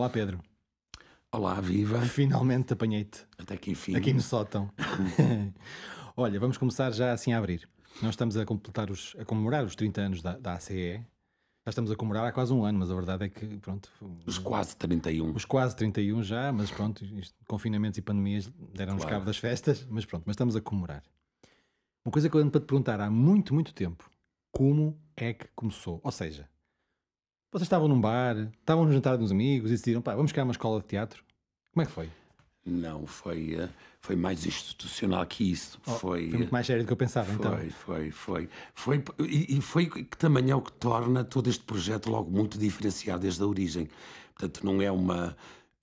Olá, Pedro. Olá, viva. Finalmente apanhei-te. Até que enfim. Aqui no sótão. Olha, vamos começar já assim a abrir. Nós estamos a completar os, a comemorar os 30 anos da, da ACE. Já estamos a comemorar há quase um ano, mas a verdade é que, pronto. Os quase 31. Os quase 31 já, mas pronto, isto, confinamentos e pandemias deram-nos Claro. cabo das festas, mas pronto, mas estamos a comemorar. Uma coisa que eu ando para te perguntar há muito, muito tempo: como é que começou? Ou seja, vocês estavam num bar, estavam no jantar dos amigos e decidiram, pá, vamos criar uma escola de teatro? Como é que foi? Não, foi, eh, foi mais institucional que isso. Oh, foi, Foi muito mais sério do que eu pensava, então. foi, foi, foi, foi. E, e foi que também é o que torna todo este projeto logo muito diferenciado desde a origem. Portanto, não é, uma,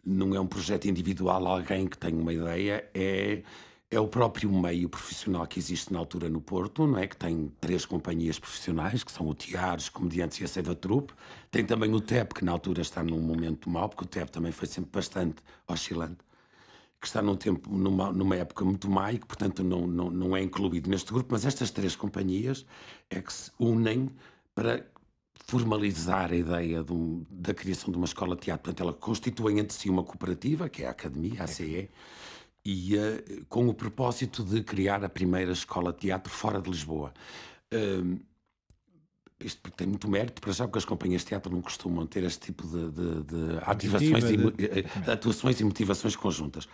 não é um projeto individual, alguém que tem uma ideia, é, é o próprio meio profissional que existe na altura no Porto, não é? Que tem três companhias profissionais, que são o Tiares, Comediantes e a Seiva Trupe. Tem também o TEP, que na altura está num momento mau, porque o TEP também foi sempre bastante oscilante que está num tempo, numa, numa época muito má e que, portanto, não, não, não é incluído neste grupo, mas estas três companhias é que se unem para formalizar a ideia de um- da criação de uma escola de teatro. Portanto, ela constitui entre si uma cooperativa, que é a Academia, a ACE, e eh, com o propósito de criar a primeira escola de teatro fora de Lisboa. Hum, isto tem muito mérito, para já, porque as companhias de teatro não costumam ter este tipo de, de- de ativações, e, de- eh, eh, atuações e motivações conjuntas.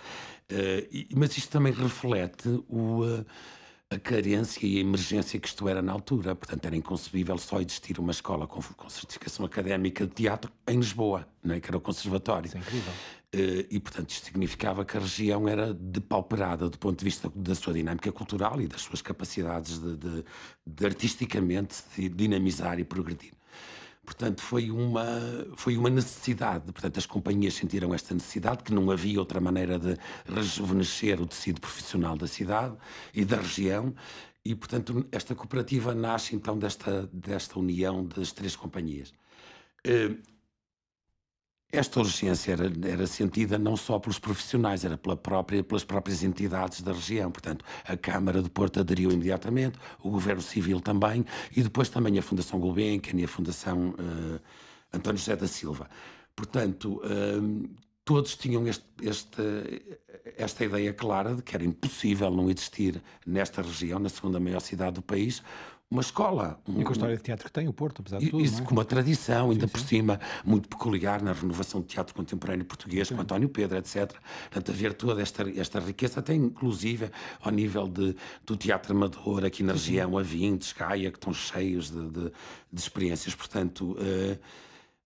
Eh, e- mas isto também reflete o, eh, a carência e a emergência que isto era na altura. Portanto, era inconcebível só existir uma escola com, com certificação académica de teatro em Lisboa, não é? que era o Conservatório. Isso é incrível. Eh, e, portanto, isto significava que a região era depauperada do ponto de vista da sua dinâmica cultural e das suas capacidades de, de- de artisticamente se dinamizar e progredir. Portanto, foi uma, foi uma necessidade. Portanto, as companhias sentiram esta necessidade, que não havia outra maneira de rejuvenescer o tecido profissional da cidade e da região. E, portanto, esta cooperativa nasce então desta, desta união das três companhias. Esta urgência era, era sentida não só pelos profissionais, era pela própria, pelas próprias entidades da região. Portanto, a Câmara de Porto aderiu imediatamente, o Governo Civil também, e depois também a Fundação Gulbenkian e a Fundação eh, António José da Silva. Portanto, eh, todos tinham este- este- esta ideia clara de que era impossível não existir nesta região, na segunda maior cidade do país, uma escola. E com a história de teatro que tem o Porto, apesar de tudo. Isso é? com uma tradição, ainda por cima, muito peculiar na renovação do teatro contemporâneo português, com António Pedro, etc. Portanto, haver toda esta, esta riqueza, até inclusive ao nível de, do teatro amador aqui na região, a Vintes, Gaia, que estão cheios de, de- de experiências. Portanto, eh,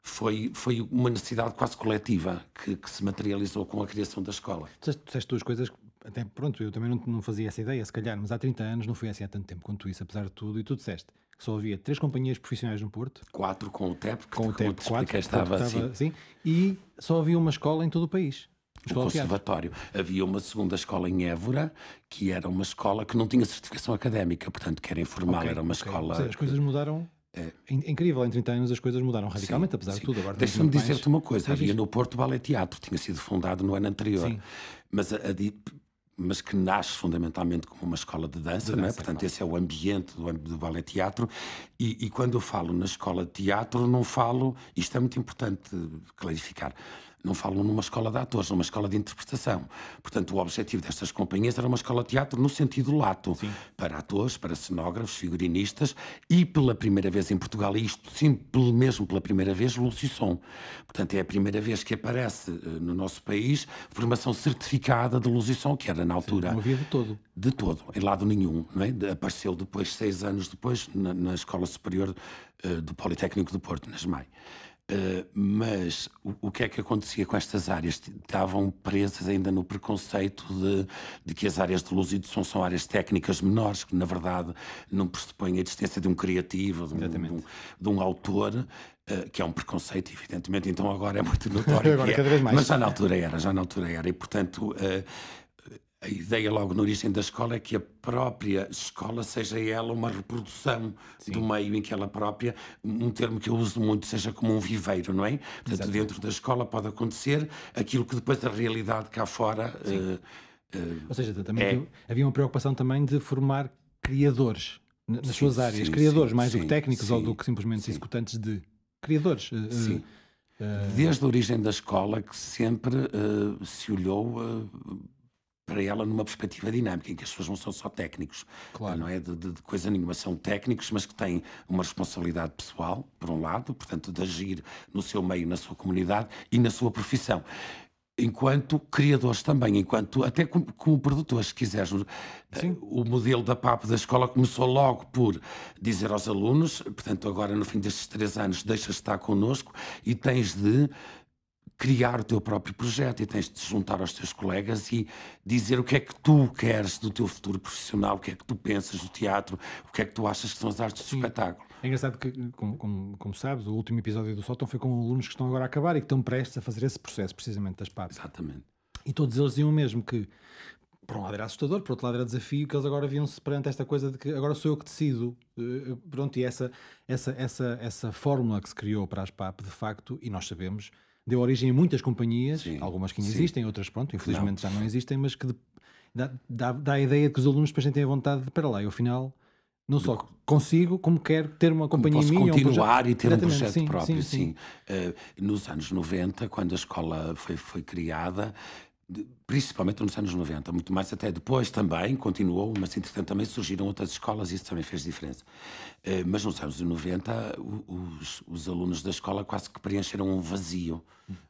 foi, foi uma necessidade quase coletiva que, que se materializou com a criação da escola. Tu disseste- duas coisas, até pronto, eu também não, não fazia essa ideia, se calhar, mas há 30 anos não foi assim há tanto tempo quanto isso, apesar de tudo, e tu disseste que só havia três companhias profissionais no Porto, Quatro com o TEP, que com o como tempo te 4, expliquei, estava assim. assim, e só havia uma escola em todo o país. de teatro. conservatório. Havia uma segunda escola em Évora, que era uma escola que não tinha certificação académica, portanto, que era informal, Ok, era uma ok. escola. Seja, as coisas mudaram. É incrível, em 30 anos as coisas mudaram radicalmente, apesar de Sim. tudo. Agora Deixa-me muito mais- dizer-te uma coisa: Sim, havia no Porto Ballet Teatro, tinha sido fundado no ano anterior, Sim. mas, a- a mas que nasce fundamentalmente como uma escola de dança, não é? dança, portanto, claro. esse é o ambiente do, do Ballet Teatro. E, e quando eu falo na escola de teatro, não falo, isto é muito importante clarificar. Não falo numa escola de atores, numa escola de interpretação. Portanto, o objetivo destas companhias era uma escola de teatro no sentido lato, para atores, para cenógrafos, figurinistas e pela primeira vez em Portugal, e isto sim, mesmo pela primeira vez, Lucisson. Portanto, é a primeira vez que aparece eh, no nosso país formação certificada de Lucisson, que era na altura Não havia de todo. de todo, em lado nenhum. Não é? Apareceu depois, seis anos depois, na, na Escola Superior eh, do Politécnico do Porto, na SMAI. Eh, mas o, o que é que acontecia com estas áreas? Estavam presas ainda no preconceito de, de que as áreas de luz e de som são áreas técnicas menores, que na verdade não pressupõem a existência de um criativo, de um, de um, de um autor, eh, que é um preconceito, evidentemente, então agora é muito notório. Agora é. Mas já na altura era, já na altura era, e portanto. eh, a ideia logo na origem da escola é que a própria escola seja ela uma reprodução do meio em que ela própria, um termo que eu uso muito, seja como um viveiro, não é? Portanto, dentro da escola pode acontecer aquilo que depois a realidade cá fora eh, Ou seja, também É. havia- uma preocupação também de formar criadores nas Sim, suas áreas. sim, criadores, sim, mais do que sim, técnicos ou sim, do que simplesmente sim. executantes de criadores. eh, Sim. Desde a origem da escola que sempre uh, se olhou uh, para ela numa perspectiva dinâmica, em que as pessoas não são só técnicos, claro. não é de, de, de, coisa nenhuma, são técnicos, mas que têm uma responsabilidade pessoal, por um lado, portanto, de agir no seu meio, na sua comunidade e na sua profissão enquanto criadores também, enquanto até como, como produtores, se quiseres. Sim. O modelo da PAP da escola começou logo por dizer aos alunos, portanto, agora no fim destes três anos, deixas de estar connosco e tens de criar o teu próprio projeto e tens de juntar aos teus colegas e dizer o que é que tu queres do teu futuro profissional, o que é que tu pensas do teatro, o que é que tu achas que são as artes do espetáculo. É engraçado que, como, como, como, sabes, o último episódio do Sótão foi com alunos que estão agora a acabar e que estão prestes a fazer esse processo, precisamente das PAPs. Exatamente. E todos eles diziam mesmo que, por um lado era assustador, por outro lado era desafio, que eles agora viam-se perante esta coisa de que agora sou eu que decido. Uh, pronto, e essa, essa, essa, essa fórmula que se criou para as PAP, de facto, e nós sabemos, deu origem a muitas companhias, sim, algumas que ainda sim. existem, outras, pronto, infelizmente não. já não existem, mas que dá, dá, dá, a ideia de que os alunos depois têm a vontade de, para lá, e ao final não só consigo, como quero ter uma companhia posso minha. continuar um e ter um projeto sim, próprio, sim. sim. Uh, nos anos 90, quando a escola foi, foi criada, principalmente nos anos 90, muito mais até depois também, continuou, mas entretanto também surgiram outras escolas e isso também fez diferença. Uh, mas nos anos 90, os, os alunos da escola quase que preencheram um vazio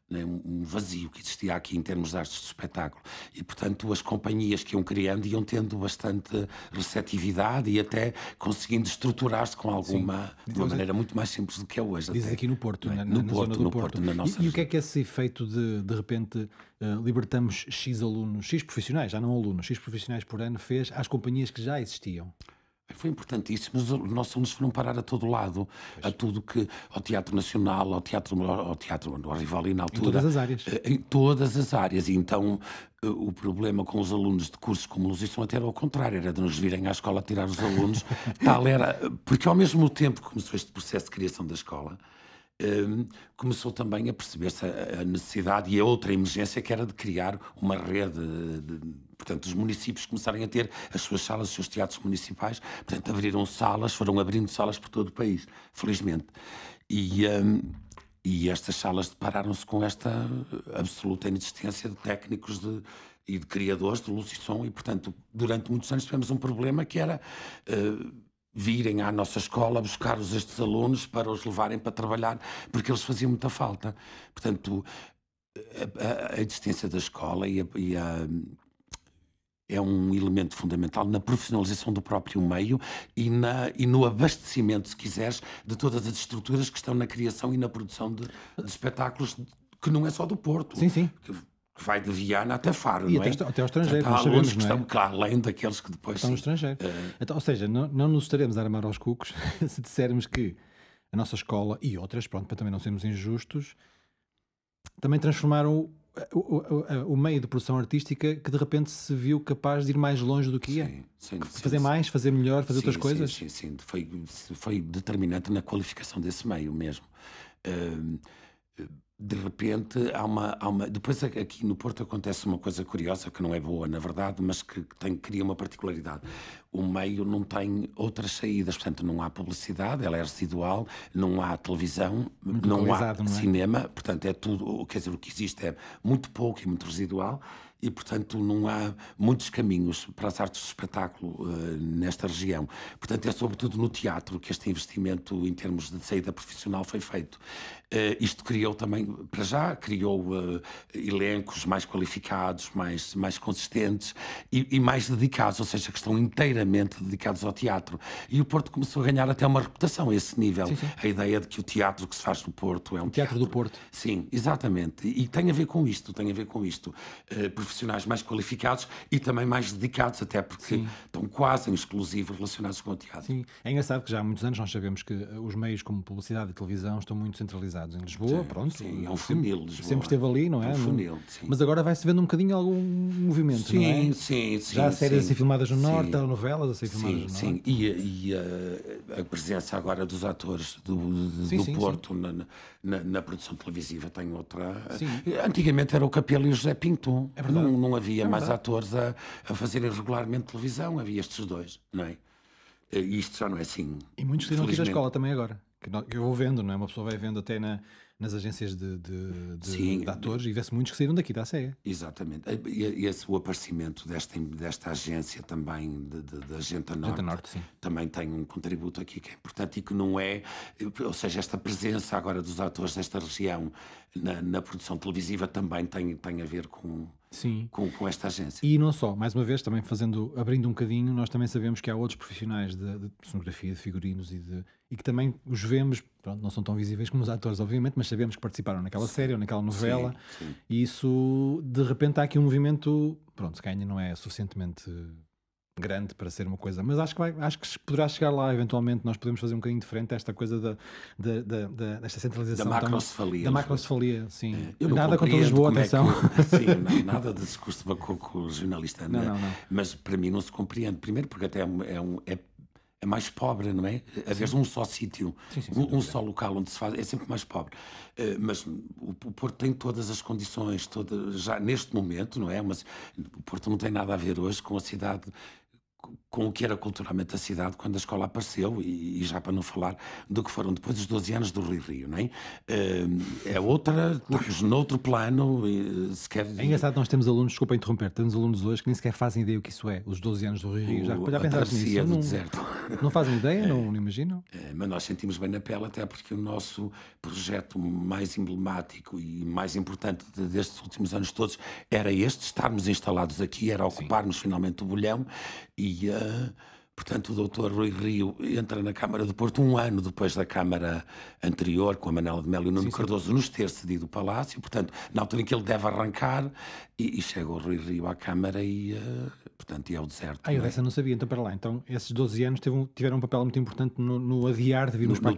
né, um vazio que existia aqui em termos de artes de espetáculo. E, portanto, as companhias que iam criando iam tendo bastante receptividade e até conseguindo estruturar-se com alguma, Sim. de uma maneira muito mais simples do que é hoje. Dizes aqui no Porto, é? na, no, na Porto, no Porto, Porto, na nossa e, e, o que é que é esse efeito de, de repente, uh, libertamos X alunos, X profissionais, já não alunos, X profissionais por ano, fez às companhias que já existiam? Foi importantíssimo. Os nossos alunos foram parar a todo lado, pois. a tudo que. ao Teatro Nacional, ao Teatro, ao teatro ao Rivoli na altura. Em todas as áreas. Eh, em todas as áreas. E então eh, o problema com os alunos de cursos como luz e até era ao contrário, era de nos virem à escola tirar os alunos. Tal era. Porque ao mesmo tempo que começou este processo de criação da escola. Um, ehm, começou também a perceber-se a, necessidade e a outra emergência que era de criar uma rede de, de Portanto, os municípios começarem a ter as suas salas, os seus teatros municipais. Portanto, abriram salas, foram abrindo salas por todo o país, felizmente. E, um, e estas salas depararam-se com esta absoluta inexistência de técnicos de, e de criadores de luz e som. E, portanto, durante muitos anos tivemos um problema que era. Uh, virem à nossa escola buscar os estes alunos para os levarem para trabalhar, porque eles faziam muita falta. Portanto, a, a, a existência da escola e a, e a, é um elemento fundamental na profissionalização do próprio meio e, na, e no abastecimento, se quiseres, de todas as estruturas que estão na criação e na produção de, de espetáculos que não é só do Porto. Sim, sim. Que, vai de Viana até Faro, e não até, é? até ao estrangeiro, Portanto, há alunos que estão, é? claro, além daqueles que depois... Estão no estrangeiro. É... Então, ou seja, não, não nos estaremos a armar aos cucos se dissermos que a nossa escola e outras, pronto, para também não sermos injustos, também transformaram o, o, o, meio de produção artística que de repente se viu capaz de ir mais longe do que ia? Sim, sim, fazer sim, mais, fazer melhor, fazer outras coisas? Sim, sim, Foi, foi determinante na qualificação desse meio mesmo. Uh, de repente há uma, há uma. Depois aqui no Porto acontece uma coisa curiosa que não é boa, na verdade, mas que, tem, cria uma particularidade. O meio não tem outras saídas, portanto, não há publicidade, ela é residual, não há televisão, muito não há não é? cinema, portanto, é tudo. Quer dizer, o que existe é muito pouco e muito residual e, portanto, não há muitos caminhos para as artes de espetáculo uh, nesta região. Portanto, é sobretudo no teatro que este investimento em termos de saída profissional foi feito. Uh, isto criou também, para já, criou uh, elencos mais qualificados, mais, mais consistentes e, e, mais dedicados, ou seja, que estão inteiramente dedicados ao teatro. E o Porto começou a ganhar até uma reputação a esse nível. Sim, sim. A ideia de que o teatro que se faz no Porto é um o teatro, teatro do Porto. Sim, exatamente. E, e tem a ver com isto, tem a ver com isto. Uh, profissionais mais qualificados e também mais dedicados, até porque Sim. estão quase em exclusivo relacionados com o teatro. Sim, é engraçado que já há muitos anos nós sabemos que os meios como publicidade e televisão estão muito centralizados em Lisboa, sim, pronto. Sim, é um funil. Lisboa. Sempre esteve ali, não é? É um funil, sim. Mas agora vai-se vendo um bocadinho algum movimento, sim, não é? Sim, sim. Já há séries sim, a ser filmadas no Norte, telenovelas a ser filmadas no sim. Norte. Sim, e, e a, a, presença agora dos atores do, do Porto na, na, na, produção televisiva tem outra... Antigamente era o Capelo e o José Pinto. É verdade. Não, não havia é mais atores a, a fazerem regularmente televisão, havia estes dois, não é? E isto já não é assim. E muitos tiram aqui da escola também agora. Que, eu vou vendo, não é? Uma pessoa vai vendo até na, nas agências de, de, de, Sim. de atores e vê-se muitos que saíram daqui da SEGA. Exatamente. E, esse, o aparecimento desta, desta agência também, de, de, da Agenta Norte, Norte, também tem um contributo aqui que é importante e que não é, ou seja, esta presença agora dos atores desta região na, na produção televisiva também tem, tem a ver com, Sim. com, com esta agência. E não só, mais uma vez, também fazendo, abrindo um bocadinho, nós também sabemos que há outros profissionais de, de sonografia, de figurinos e, de, e que também os vemos, pronto, não são tão visíveis como os atores, obviamente, mas sabemos que participaram naquela série ou naquela novela. sim. E isso, de repente, há aqui um movimento, pronto, se calhar ainda não é suficientemente grande para ser uma coisa, mas acho que, vai, acho que poderá chegar lá eventualmente. Nós podemos fazer um bocadinho diferente esta coisa da, da, da, da- desta centralização Da macrocefalia. da macrocefalia, sim. Eu não Nada contra Lisboa, é atenção. que- sim, não, nada de discurso de bacoco jornalista. Não, não, não. Mas para mim não se compreende. Primeiro porque até é, um- é, um- é- é mais pobre, não é? Haver um só sítio, um, um só local onde se faz, é sempre mais pobre. Eh, mas o, o Porto tem todas as condições, toda, já neste momento, não é? Mas o Porto não tem nada a ver hoje com a cidade com o que era culturalmente a cidade quando a escola apareceu, e, e já para não falar do que foram depois dos 12 anos do Rio Rio, não é? Eh, É outra, estamos noutro plano, e, sequer... É engraçado, nós temos alunos, desculpa interromper, temos alunos hoje que nem sequer fazem ideia o que isso é, os 12 anos do Rio Rio. Já, já pensaste nisso? do Não, deserto. não fazem ideia, não, não imaginam? Eh, Mas nós sentimos bem na pele, até porque o nosso projeto mais emblemático e mais importante de- destes últimos anos todos era este, estarmos instalados aqui, era ocuparmos finalmente o bolhão e, eh, portanto, o doutor Rui Rio entra na Câmara do Porto um ano depois da Câmara anterior, com a Manela de Melo e o Nuno Cardoso, nos ter cedido o Palácio, portanto, na altura em que ele deve arrancar, e, e chega o Rui Rio à Câmara e, eh, portanto, e é o deserto. Ah, eu é? dessa não sabia, então para lá. Então, esses 12 anos teve um- tiveram um papel muito importante no, no adiar de virmos no para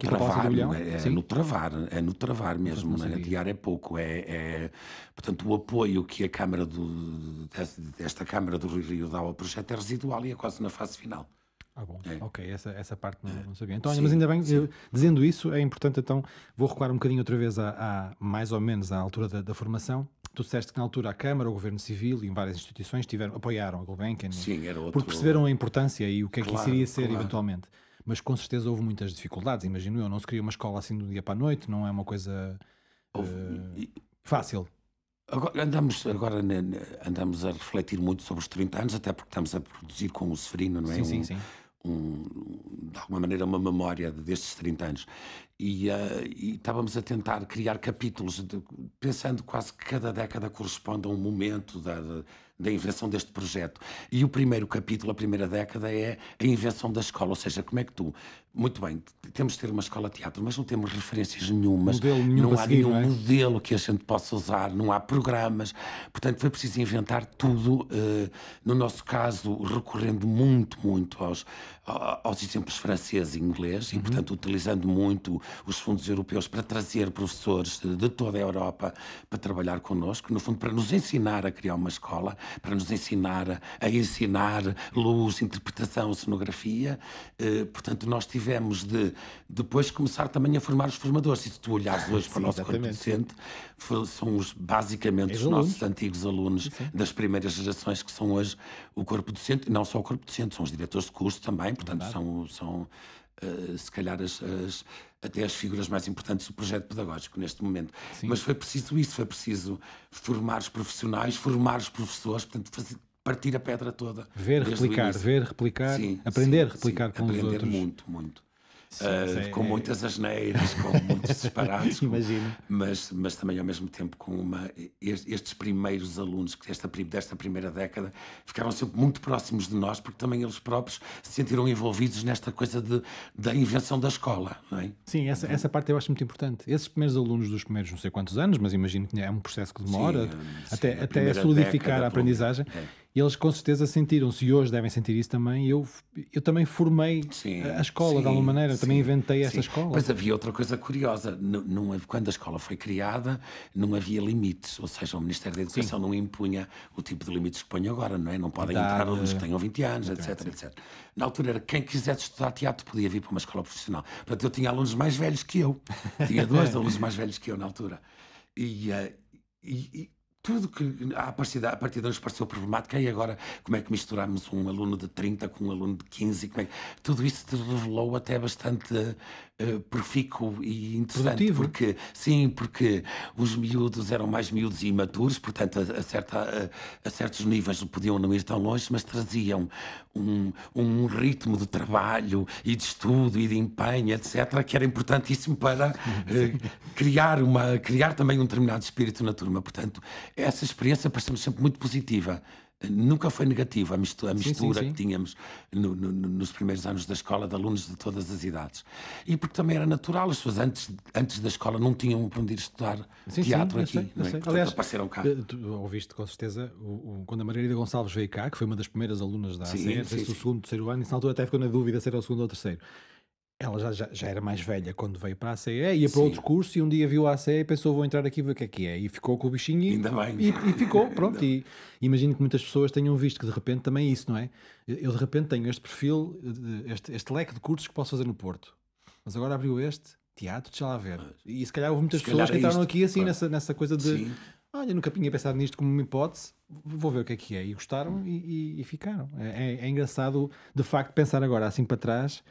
não é, é no travar, é no travar mesmo, é? sabia. adiar é pouco, é, é- portanto o apoio que a Câmara do, desta, Câmara do Rio Rio dá ao projeto é residual e é quase na fase final. Ah, bom, É. ok, essa, essa parte não, não sabia. Então, Sim, mas ainda bem, eu- dizendo isso, é importante, então, vou recuar um bocadinho outra vez à- mais ou menos à altura da, da formação. Tu disseste que na altura a Câmara, o Governo Civil e várias instituições tiveram, apoiaram a Gulbenkian, Sim, era outro. porque perceberam a importância e o que é que isso Claro, iria ser claro. eventualmente. Mas com certeza houve muitas dificuldades, imagino eu. Não se cria uma escola assim do dia para a noite, não é uma coisa Houve- e- fácil. Agora, andamos, agora andamos a refletir muito sobre os 30 anos, até porque estamos a produzir com o Severino, não é? Sim, sim, Um- sim. um, de alguma maneira, uma memória de- destes 30 anos. E, eh, e estávamos a tentar criar capítulos, de- pensando quase que cada década corresponde a um momento da, da- invenção deste projeto. E o primeiro capítulo, a primeira década, é a invenção da escola. Ou seja, como é que tu. Muito bem, temos de ter uma escola de teatro, mas não temos referências nenhumas. Modelo nenhum não há seguir, nenhum é? modelo que a gente possa usar, não há programas. Portanto, foi preciso inventar tudo. eh, no nosso caso, recorrendo muito, muito aos, aos exemplos francês e inglês, Uhum. e, portanto, utilizando muito os fundos europeus para trazer professores de, toda a Europa para trabalhar connosco, no fundo, para nos ensinar a criar uma escola, para nos ensinar a, a ensinar luz, interpretação, cenografia. Eh, portanto, nós tivemos de depois começar também a formar os formadores. E se tu olhares hoje para o Sim, nosso corpo docente, são os, basicamente os nossos antigos alunos das primeiras gerações que são hoje o corpo docente, e não só o corpo docente, são os diretores de curso também, portanto são, são eh, se calhar as, as- até as figuras mais importantes do projeto pedagógico neste momento. Mas foi preciso isso, foi preciso formar os profissionais, formar os professores, portanto fazer, partir a pedra toda. Ver, replicar, ver, replicar, Sim, aprender, sim, replicar sim, com os aprender outros. muito, muito. Sim, Ah, é- com é- muitas asneiras, com muitos disparados, com- Imagino. mas, mas também ao mesmo tempo com uma. es- Estes primeiros alunos desta, desta primeira década ficaram sempre muito próximos de nós, porque também eles próprios se sentiram envolvidos nesta coisa de, da invenção da escola, não é? Sim, essa, essa parte eu acho muito importante. Esses primeiros alunos dos primeiros não sei quantos anos, mas imagino que é um processo que demora Sim, até, sim, até solidificar década, a aprendizagem. é. E eles com certeza sentiram-se e hoje devem sentir isso também. Eu, eu também formei Sim, a escola de sim, alguma maneira, também sim, inventei essa escola. Mas havia outra coisa curiosa. Não, não quando a escola foi criada, não havia limites. Ou seja, o Ministério da Educação não impunha o tipo de limites que põe agora, não é? Não podem Idade. entrar alunos que tenham 20 anos, etc, etc. Na altura era quem quisesse estudar teatro podia vir para uma escola profissional. Portanto, eu tinha alunos mais velhos que eu. Tinha dois alunos mais velhos que eu na altura. E, eh, e- e tudo que a partir, a partir de nos pareceu problemático, e agora como é que misturamos um aluno de 30 com um aluno de 15? Como é que... Tudo isso revelou até bastante uh, profícuo e interessante. Produtivo. Porque, sim, porque os miúdos eram mais miúdos e imaturos, portanto, a, a, certa, a, a, certos níveis podiam não ir tão longe, mas traziam um, um ritmo de trabalho e de estudo e de empenho, etc., que era importantíssimo para uh, criar, uma, criar também um determinado espírito na turma. Portanto, essa experiência pareceu-me sempre muito positiva nunca foi negativa a mistura, a mistura sim, sim, sim. que tínhamos no, no, nos primeiros anos da escola de alunos de todas as idades. E porque também era natural, as pessoas antes, antes da escola não tinham para onde ir estudar teatro aqui. Sei, não é? Portanto, Aliás, apareceram cá. Eh, ouviste com certeza o, o, quando a Margarida Gonçalves veio cá, que foi uma das primeiras alunas da ACE, sim, sim, o segundo, terceiro ano, e na altura até ficou na dúvida se era o segundo ou o terceiro ela já, já, já, era mais velha quando veio para a ACE, ia para Sim. outro curso e um dia viu a ACE e pensou, vou entrar aqui e ver o que é que é. E ficou com o bichinho e, Ainda bem. e, e ficou, pronto. E imagino que muitas pessoas tenham visto que de repente também é isso, não é? Eu de repente tenho este perfil, este, este leque de cursos que posso fazer no Porto. Mas agora abriu este, teatro, deixa lá ver. E se calhar houve muitas pessoas que é entraram aqui assim, claro. nessa, nessa coisa de... Sim. Olha, nunca tinha pensado nisto como uma hipótese, vou ver o que é que é. E gostaram e, e, e ficaram. É, é, é engraçado, de facto, pensar agora assim para trás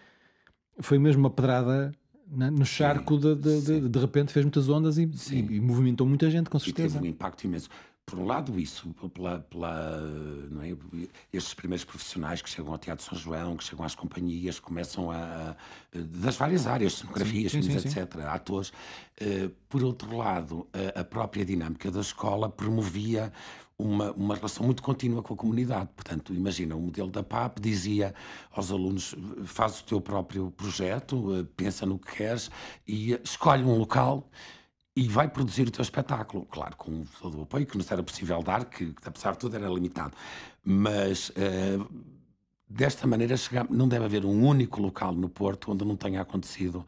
foi mesmo uma pedrada no charco, de, de, de, de, repente fez muitas ondas e, e, e, movimentou muita gente, com certeza. E teve um impacto imenso. Por um lado, isso, pela, pela não é? estes primeiros profissionais que chegam ao Teatro São João, que chegam às companhias, começam a. das várias áreas, cenografias, sim, sim, filmes, sim, etc., atores. Uh, por outro lado, a, a própria dinâmica da escola promovia uma, uma relação muito contínua com a comunidade. Portanto, imagina, o modelo da PAP dizia aos alunos: faz o teu próprio projeto, eh, pensa no que queres e escolhe um local e vai produzir o teu espetáculo. Claro, com todo o apoio que nos era possível dar, que apesar de tudo era limitado. Mas. Uh, desta maneira não deve haver um único local no Porto onde não tenha acontecido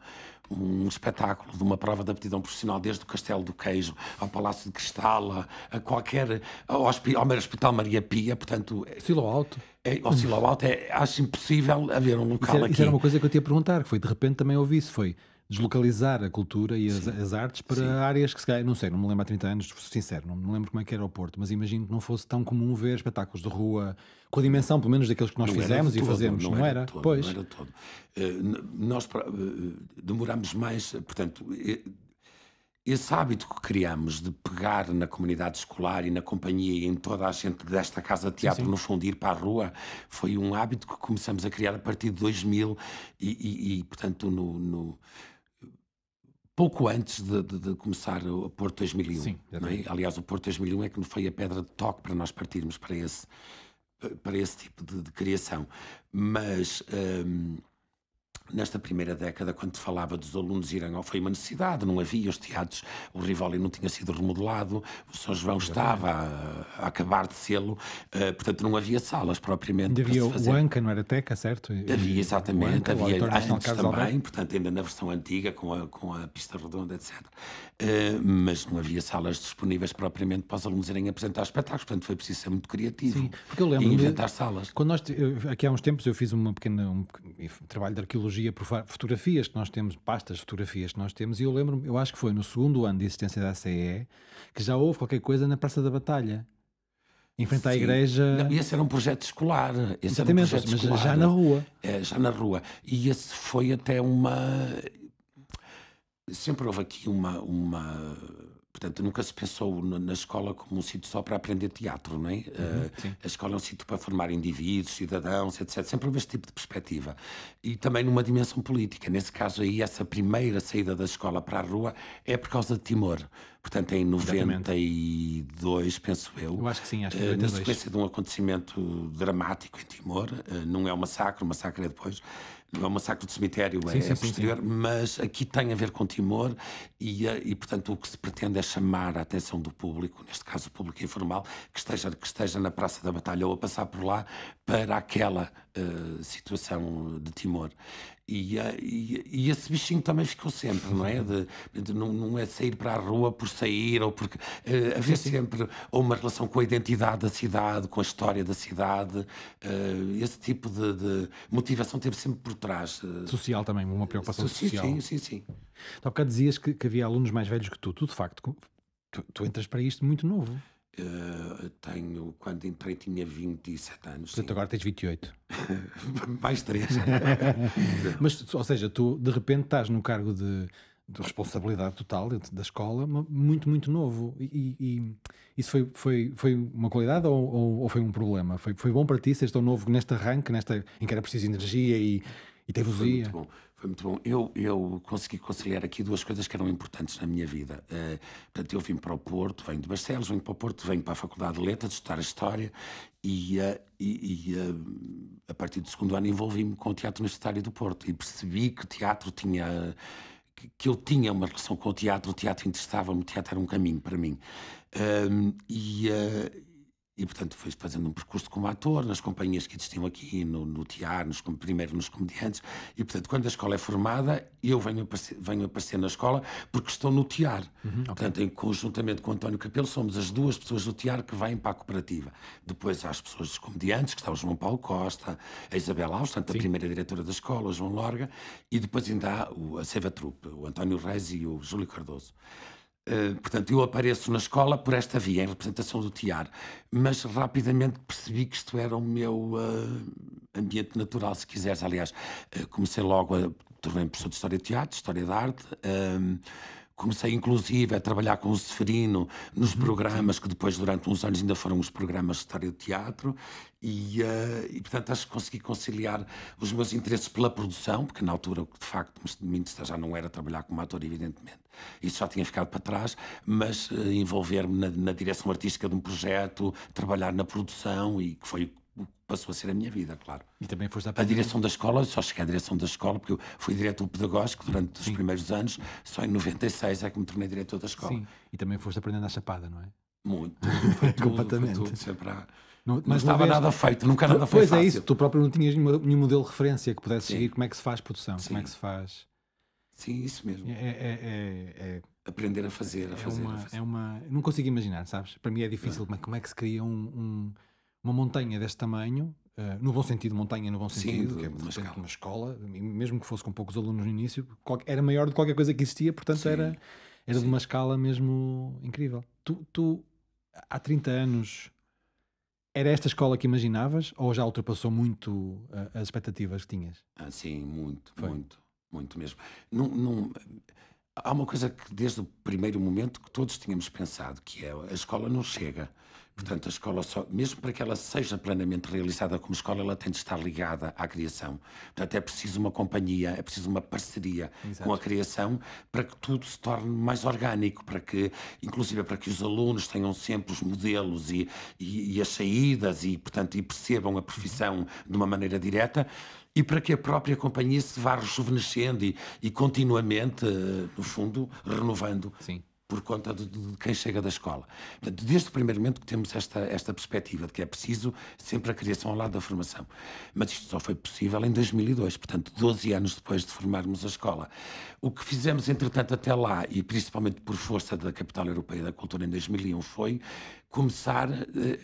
um espetáculo de uma prova de aptidão profissional, desde o Castelo do Queijo ao Palácio de Cristal, a, qualquer. ao, ao Hospital Maria Pia, portanto. Silo Alto. É, ao Silo Alto, é, acho impossível haver um local isso era, aqui. Isso era uma coisa que eu te ia perguntar, que foi de repente também ouvi isso, foi deslocalizar a cultura e as, as artes para Sim. áreas que se calhar, não sei, não me lembro há 30 anos, sincero, não me lembro como é que era o Porto, mas imagino que não fosse tão comum ver espetáculos de rua com a dimensão, pelo menos, daqueles que nós não fizemos e todo, fazemos, não, não era? Todo, pois. Não era todo. Uh, nós uh, demoramos mais, portanto, esse hábito que criamos de pegar na comunidade escolar e na companhia e em toda a gente desta casa de teatro, sim, sim. no fundo, ir para a rua, foi um hábito que começamos a criar a partir de 2000 e, e, e portanto, no, no pouco antes de, de, de, começar o Porto 2001. Sim, é? Aliás, o Porto 2001 é que foi a pedra de toque para nós partirmos para esse, para esse tipo de, de criação. Mas. Hum, nesta primeira década, quando falava dos alunos irem ao, foi uma necessidade, não havia os teatros, o Rivoli não tinha sido remodelado, o São João estava a, a acabar de sê-lo, uh, portanto não havia salas propriamente. Ainda havia o Anca, não era Teca, certo? Havia, exatamente, Anca, havia antes também, portanto ainda na versão antiga, com a, com a pista redonda, etc. Uh, eh, mas não havia salas disponíveis propriamente para os alunos irem apresentar espetáculos, portanto foi preciso ser muito criativo Sim, porque eu lembro e inventar salas. Quando nós, aqui há uns tempos eu fiz uma pequena, um, um trabalho de arqueologia por fotografias que nós temos, pastas de fotografias que nós temos, e eu lembro-me, eu acho que foi no segundo ano de existência da CE que já houve qualquer coisa na Praça da Batalha. Em frente à igreja. Não, esse era um projeto escolar. Esse Exatamente, um projeto mas escolar. já na rua. É, já na rua. E esse foi até uma. Sempre houve aqui uma, uma Portanto, nunca se pensou na escola como um sítio só para aprender teatro, não é? Uhum, uh, a escola é um sítio para formar indivíduos, cidadãos, etc. Sempre houve este tipo de perspectiva. E também numa dimensão política. Nesse caso aí, essa primeira saída da escola para a rua é por causa de Timor. Portanto, em 92, Exatamente. penso eu. Eu acho que sim, acho que uh, Na sequência de um acontecimento dramático em Timor, uh, não é um massacre, o massacre é depois não é um massacre do cemitério, sim, é, sim, posterior, sim, mas aqui tem a ver com Timor e, eh, e, portanto, o que se pretende é chamar a atenção do público, neste caso o público informal, que esteja, que esteja na Praça da Batalha ou a passar por lá para aquela uh, situação de Timor. E, uh, e, e, esse bichinho também ficou sempre, não é? De, de não, não, é sair para a rua por sair, ou porque uh, haver sempre uma relação com a identidade da cidade, com a história da cidade, uh, esse tipo de, de, motivação teve sempre por trás. Social também, uma preocupação sim, social. Sim, sim, sim. Há bocado dizias que, que, havia alunos mais velhos que tu, tu de facto, tu, tu entras para isto muito novo. Uh, tenho, quando entrei, tinha 27 anos. Portanto, sim. agora tens 28. Mais 3. Mas, ou seja, tu de repente estás no cargo de, de responsabilidade total da escola, muito, muito novo. E, e isso foi, foi, foi uma qualidade ou, ou, ou, foi um problema? Foi, foi bom para ti ser tão novo neste arranque, nesta, em que era preciso energia e, e teimosia? Foi muito bom. Foi muito bom. Eu, eu consegui conciliar aqui duas coisas que eram importantes na minha vida. Uh, portanto, eu vim para o Porto, venho de Barcelos, venho para o Porto, venho para a Faculdade de Letras, estudar História e, uh, e, uh, a partir do segundo ano envolvi-me com o Teatro Universitário do Porto e percebi que o teatro tinha... Que, eu tinha uma relação com o teatro, o teatro interessava-me, o teatro era um caminho para mim. Ehm, e e, portanto, foi fazendo um percurso como ator nas companhias que existiam aqui, no, no teatro, nos, primeiro nos comediantes. E, portanto, quando a escola é formada, eu venho aparecer, venho aparecer na escola porque estou no teatro. Uhum, okay. Portanto, em, conjuntamente com o António Capelo, somos as duas pessoas do teatro que vêm para a cooperativa. Depois há as pessoas dos comediantes, que está o João Paulo Costa, a Isabel Alves, portanto, a primeira diretora da escola, o João Lorga, e depois ainda há o, a Seva Trupe, o António Reis e o Júlio Cardoso. Uh, portanto, eu apareço na escola por esta via, em representação do TIAR, mas rapidamente percebi que isto era o meu uh, ambiente natural, se quiseres. Aliás, uh, comecei logo a tornar-me professor de História de Teatro, História da Arte. Comecei, inclusive, a trabalhar com o Seferino nos programas, que depois, durante uns anos, ainda foram os programas de História de Teatro. E, uh, e, portanto, acho que consegui conciliar os meus interesses pela produção, porque na altura, de facto, me interessa já não era trabalhar como ator, evidentemente. Isso já tinha ficado para trás, mas uh, envolver-me na, na, direção artística de um projeto, trabalhar na produção, e que foi passou a ser a minha vida, claro. E também foste a, a direção da escola, só cheguei à direção da escola, porque eu fui diretor pedagógico durante os primeiros anos, só em 96 é que me tornei diretor da escola. Sim, e também foste aprendendo à chapada, não é? Muito, foi tudo, Completamente. Foi tudo, sempre a... Não, mas não estava vez... nada feito, nunca nada foi Pois fácil. é isso, tu próprio não tinhas nenhum modelo de referência que pudesse Sim. seguir como é que se faz produção, Sim. como é que se faz... Sim, isso mesmo. É, é, é, é Aprender a fazer, a fazer, uma, a fazer. É uma... Não consigo imaginar, sabes? Para mim é difícil, como é, como é que se cria um, um, uma montanha deste tamanho Uh, no bom sentido, montanha no bom sentido, Sim, que é de uma escola, mesmo que fosse com poucos alunos no início, era maior do que qualquer coisa que existia, portanto Sim. era, era de uma escala mesmo incrível. Tu, tu, há 30 anos, era esta escola que imaginavas ou já ultrapassou muito uh, as expectativas que tinhas? Ah, sim, muito, Foi. muito, muito mesmo. Não, não, há uma coisa que desde o primeiro momento que todos tínhamos pensado, que é a escola não chega Portanto, a escola, só, mesmo para que ela seja plenamente realizada como escola, ela tem de estar ligada à criação. Portanto, é preciso uma companhia, é preciso uma parceria Exato. com a criação para que tudo se torne mais orgânico, para que, inclusive, para que os alunos tenham sempre os modelos e, e, e as saídas e, portanto, e percebam a profissão de uma maneira direta e para que a própria companhia se vá rejuvenescendo e, e continuamente, eh, no fundo, renovando. Sim por conta de, de, quem chega da escola. Portanto, desde o primeiro momento que temos esta, esta perspectiva de que é preciso sempre a criação ao lado da formação. Mas isto só foi possível em 2002, portanto, 12 anos depois de formarmos a escola. O que fizemos, entretanto, até lá, e principalmente por força da Capital Europeia da Cultura em 2001, foi começar. Eh,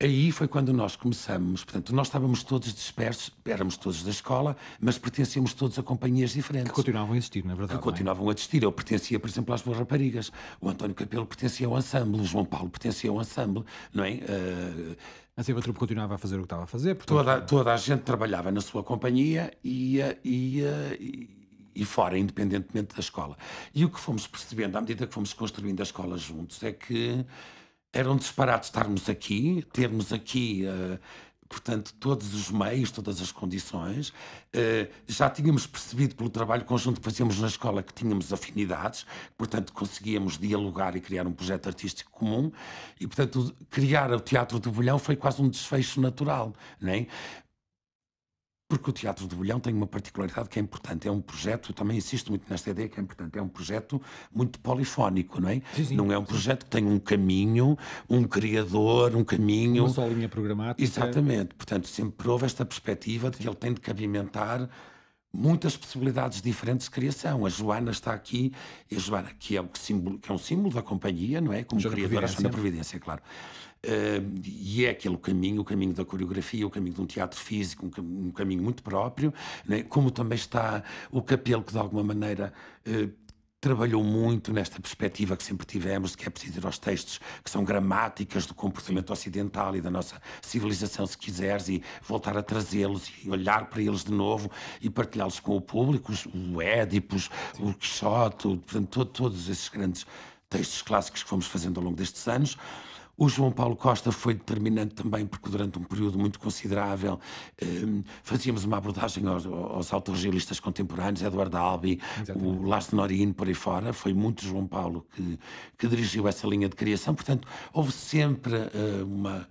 Aí foi quando nós começamos, portanto, nós estávamos todos dispersos, éramos todos da escola, mas pertencíamos todos a companhias diferentes. Que continuavam a existir, na verdade. Que é? continuavam é? a existir. Eu pertencia, por exemplo, às Boas Raparigas. O António Capelo pertencia ao ensemble, o João Paulo pertencia ao ensemble, não é? Uh, a Silva Trupe continuava a fazer o que estava a fazer. Portanto... Toda, toda a gente trabalhava na sua companhia e, e, e, e fora, independentemente da escola. E o que fomos percebendo, à medida que fomos construindo a escola juntos, é que era um disparate estarmos aqui, termos aqui, uh, portanto, todos os meios, todas as condições. Uh, já tínhamos percebido pelo trabalho conjunto que fazíamos na escola que tínhamos afinidades, portanto, conseguíamos dialogar e criar um projeto artístico comum. E, portanto, criar o Teatro do Bolhão foi quase um desfecho natural, não é? Porque o Teatro do Bolhão tem uma particularidade que é importante. É um projeto, eu também insisto muito nesta ideia que é importante, é um projeto muito polifónico, não é? Sim, sim, não é um projeto que tem um caminho, um criador, um caminho. Uma só linha programática. Exatamente. Portanto, sempre houve esta perspectiva de que ele tem de cabimentar muitas possibilidades diferentes de criação. A Joana está aqui, e a Joana, que é, o que, símbolo, que é um símbolo da companhia, não é? Como Joana criadora, a Joana Providência, claro. Uh, e é aquele caminho, o caminho da coreografia, o caminho de um teatro físico, um, um caminho muito próprio, né? como também está o capelo que de alguma maneira uh, trabalhou muito nesta perspectiva que sempre tivemos de que é preciso ir aos textos que são gramáticas do comportamento ocidental e da nossa civilização, se quiseres, e voltar a trazê-los e olhar para eles de novo e partilhá-los com o público, o Édipos, o Quixote, portanto, todo, todos esses grandes textos clássicos que fomos fazendo ao longo destes anos. O João Paulo Costa foi determinante também, porque durante um período muito considerável eh, fazíamos uma abordagem aos, aos autores realistas contemporâneos, Eduardo Albi, Exatamente. o Lars Norino, por aí fora. Foi muito João Paulo que, que dirigiu essa linha de criação. Portanto, houve sempre eh, uma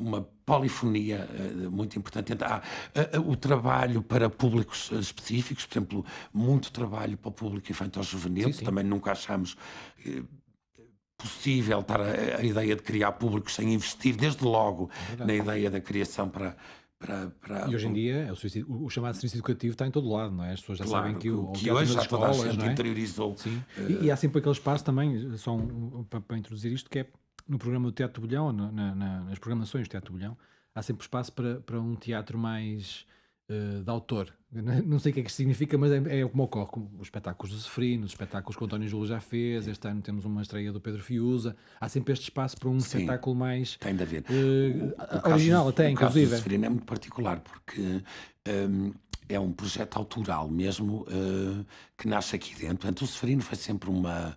uma polifonia uh, muito importante. Há uh, uh, o trabalho para públicos específicos, por exemplo, muito trabalho para o público infantil-juvenil, também nunca achamos possível estar a, a, ideia de criar públicos sem investir desde logo é na ideia da criação para, para, para, e hoje em dia o, o, chamado serviço educativo está em todo lado, não é? As pessoas já claro, sabem que o, que hoje já escolas, toda a gente é? interiorizou. Sim. Uh... E, e, há sempre aquele espaço também, só um, para, para, introduzir isto, que é no programa do Teatro do Bolhão, na, na, nas programações do Teatro do Bolhão, há sempre espaço para, para um teatro mais uh, de autor. Não sei o que é que significa, mas é, é como ocorre com os espetáculos do Sefrino, os espetáculos que o António Júlio já fez. Este ano temos uma estreia do Pedro Fiuza. Há sempre este espaço para um Sim, espetáculo mais tem de haver. Uh, o, o original, caso, até, o inclusive. Caso do Sefrino é muito particular porque. Um, é um projeto autoral mesmo uh, que nasce aqui dentro. Portanto, o Seferino foi sempre uma,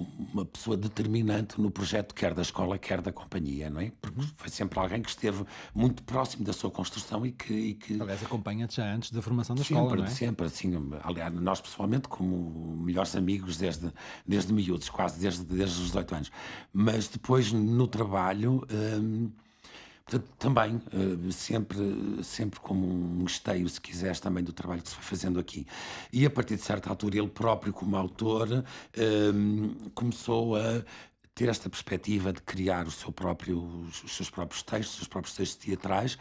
uma pessoa determinante no projeto, quer da escola, quer da companhia, não é? Porque foi sempre alguém que esteve muito próximo da sua construção e que. E que... Aliás, acompanha-te já antes da formação da sempre, escola, não é? Sempre, assim, aliás, nós pessoalmente, como melhores amigos desde, desde miúdos, quase desde, desde os 18 anos. Mas depois, no trabalho. Hum, também, uh, sempre, sempre como um esteio, se quiseres, também do trabalho que se foi fazendo aqui. E a partir de certa altura, ele próprio, como autor, uh, começou a ter esta perspectiva de criar o seu próprio, os seus próprios textos, os seus próprios textos teatrais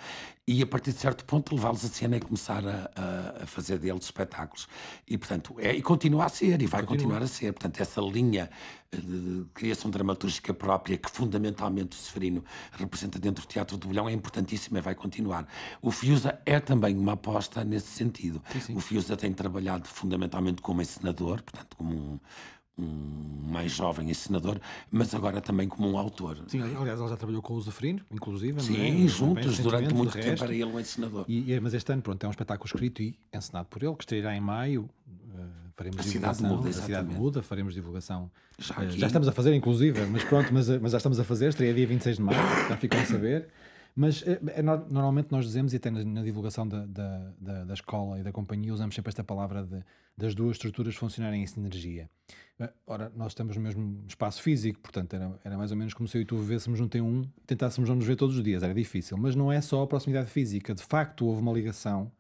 e a partir de certo ponto levá-los a cena e começar a, a, fazer deles espetáculos. E portanto, é, e continua a ser, e vai continua. continuar a ser. Portanto, essa linha de, de criação dramatúrgica própria que fundamentalmente o Seferino representa dentro do Teatro do Bolhão é importantíssima e vai continuar. O Fiusa é também uma aposta nesse sentido. Sim, sim. O Fiusa tem trabalhado fundamentalmente como encenador, portanto, como um um mais jovem ensinador, mas agora também como um autor. Sim, aliás, ele já trabalhou com o Zafrino, inclusive. Sim, é? juntos, durante muito tempo era ele um ensinador. E, mas este ano, pronto, é um espetáculo escrito e ensinado por ele, que estreará em maio. Uh, faremos a cidade muda, a cidade muda, faremos divulgação. Já, uh, já, estamos a fazer, inclusive, mas pronto, mas, mas já estamos a fazer, estreia dia 26 de maio, já ficam a saber. Mas é, é, normalmente nós dizemos, e até na, na divulgação da, da, da, da, escola e da companhia, usamos sempre esta palavra de, das duas estruturas funcionarem em sinergia. Ora, nós estamos no mesmo espaço físico, portanto era, era mais ou menos como se eu e tu vivêssemos um T1, tentássemos não nos ver todos os dias, era difícil. Mas não é só a proximidade física, de facto houve uma ligação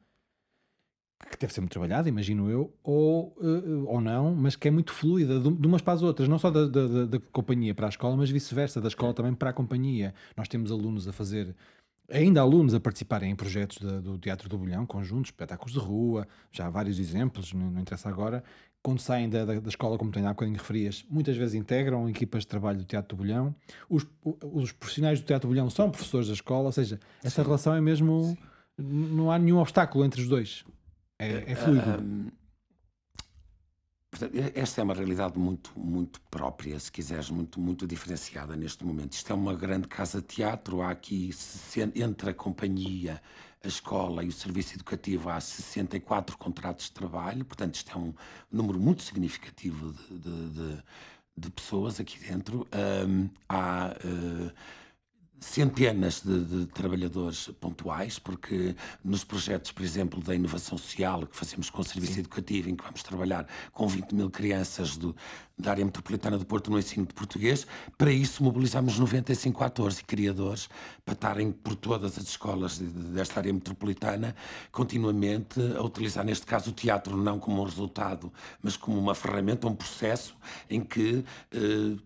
que deve ser muito trabalhada, imagino eu, ou, uh, ou não, mas que é muito fluida de, umas para as outras, não só da, da, da companhia para a escola, mas vice-versa, da escola também para a companhia. Nós temos alunos a fazer ainda alunos a participarem em projetos do Teatro do Bolhão, conjuntos, espetáculos de rua, já há vários exemplos, não, não interessa agora, quando saem da, da, escola, como tu há bocadinho referias, muitas vezes integram equipas de trabalho do Teatro do Bolhão. Os, os profissionais do Teatro do Bolhão são professores da escola, ou seja, essa Sim. relação é mesmo. Sim. Não há nenhum obstáculo entre os dois. É, é fluido. Um, esta é uma realidade muito, muito própria, se quiseres, muito, muito diferenciada neste momento. Isto é uma grande casa-teatro. Há aqui, entre a companhia, a escola e o serviço educativo, há 64 contratos de trabalho. Portanto, isto é um número muito significativo de, de, de, de pessoas aqui dentro. Um, há. Uh, centenas de, de, trabalhadores pontuais, porque nos projetos, por exemplo, da inovação social que fazemos com o Serviço Sim. Educativo, em que vamos trabalhar com 20 mil crianças do, da área metropolitana do Porto no ensino de português, para isso mobilizamos 95 atores e criadores para estarem por todas as escolas desta área metropolitana, continuamente a utilizar, neste caso, o teatro não como um resultado, mas como uma ferramenta, um processo em que, eh,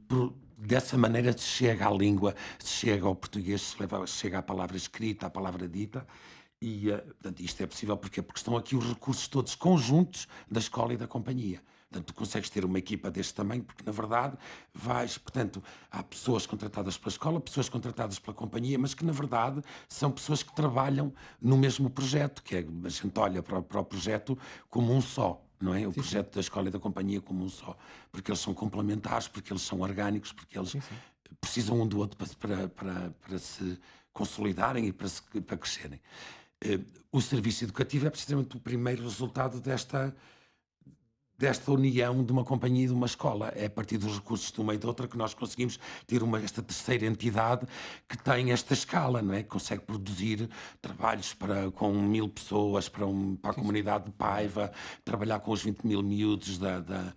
dessa maneira se chega à língua, se chega ao português, se, leva, se chega à palavra escrita, à palavra dita. E, uh, portanto, isto é possível porque, porque estão aqui os recursos todos conjuntos da escola e da companhia. Portanto, tu consegues ter uma equipa deste tamanho, porque na verdade vais, portanto, há pessoas contratadas pela escola, pessoas contratadas pela companhia, mas que na verdade são pessoas que trabalham no mesmo projeto, que é, a gente olha para, para o projeto como um só. Não é? O sim, projeto sim. da escola e da companhia como um só. Porque eles são complementares, porque eles são orgânicos, porque eles sim, precisam um do outro para, para, para, se consolidarem e para, se, para crescerem. Eh, o serviço educativo é precisamente o primeiro resultado desta desta união de uma companhia e de uma escola. É a partir dos recursos de uma e de outra que nós conseguimos ter uma, esta terceira entidade que tem esta escala, não é? Que consegue produzir trabalhos para, com mil pessoas para, um, para a comunidade de Paiva, trabalhar com os 20 mil miúdos da, da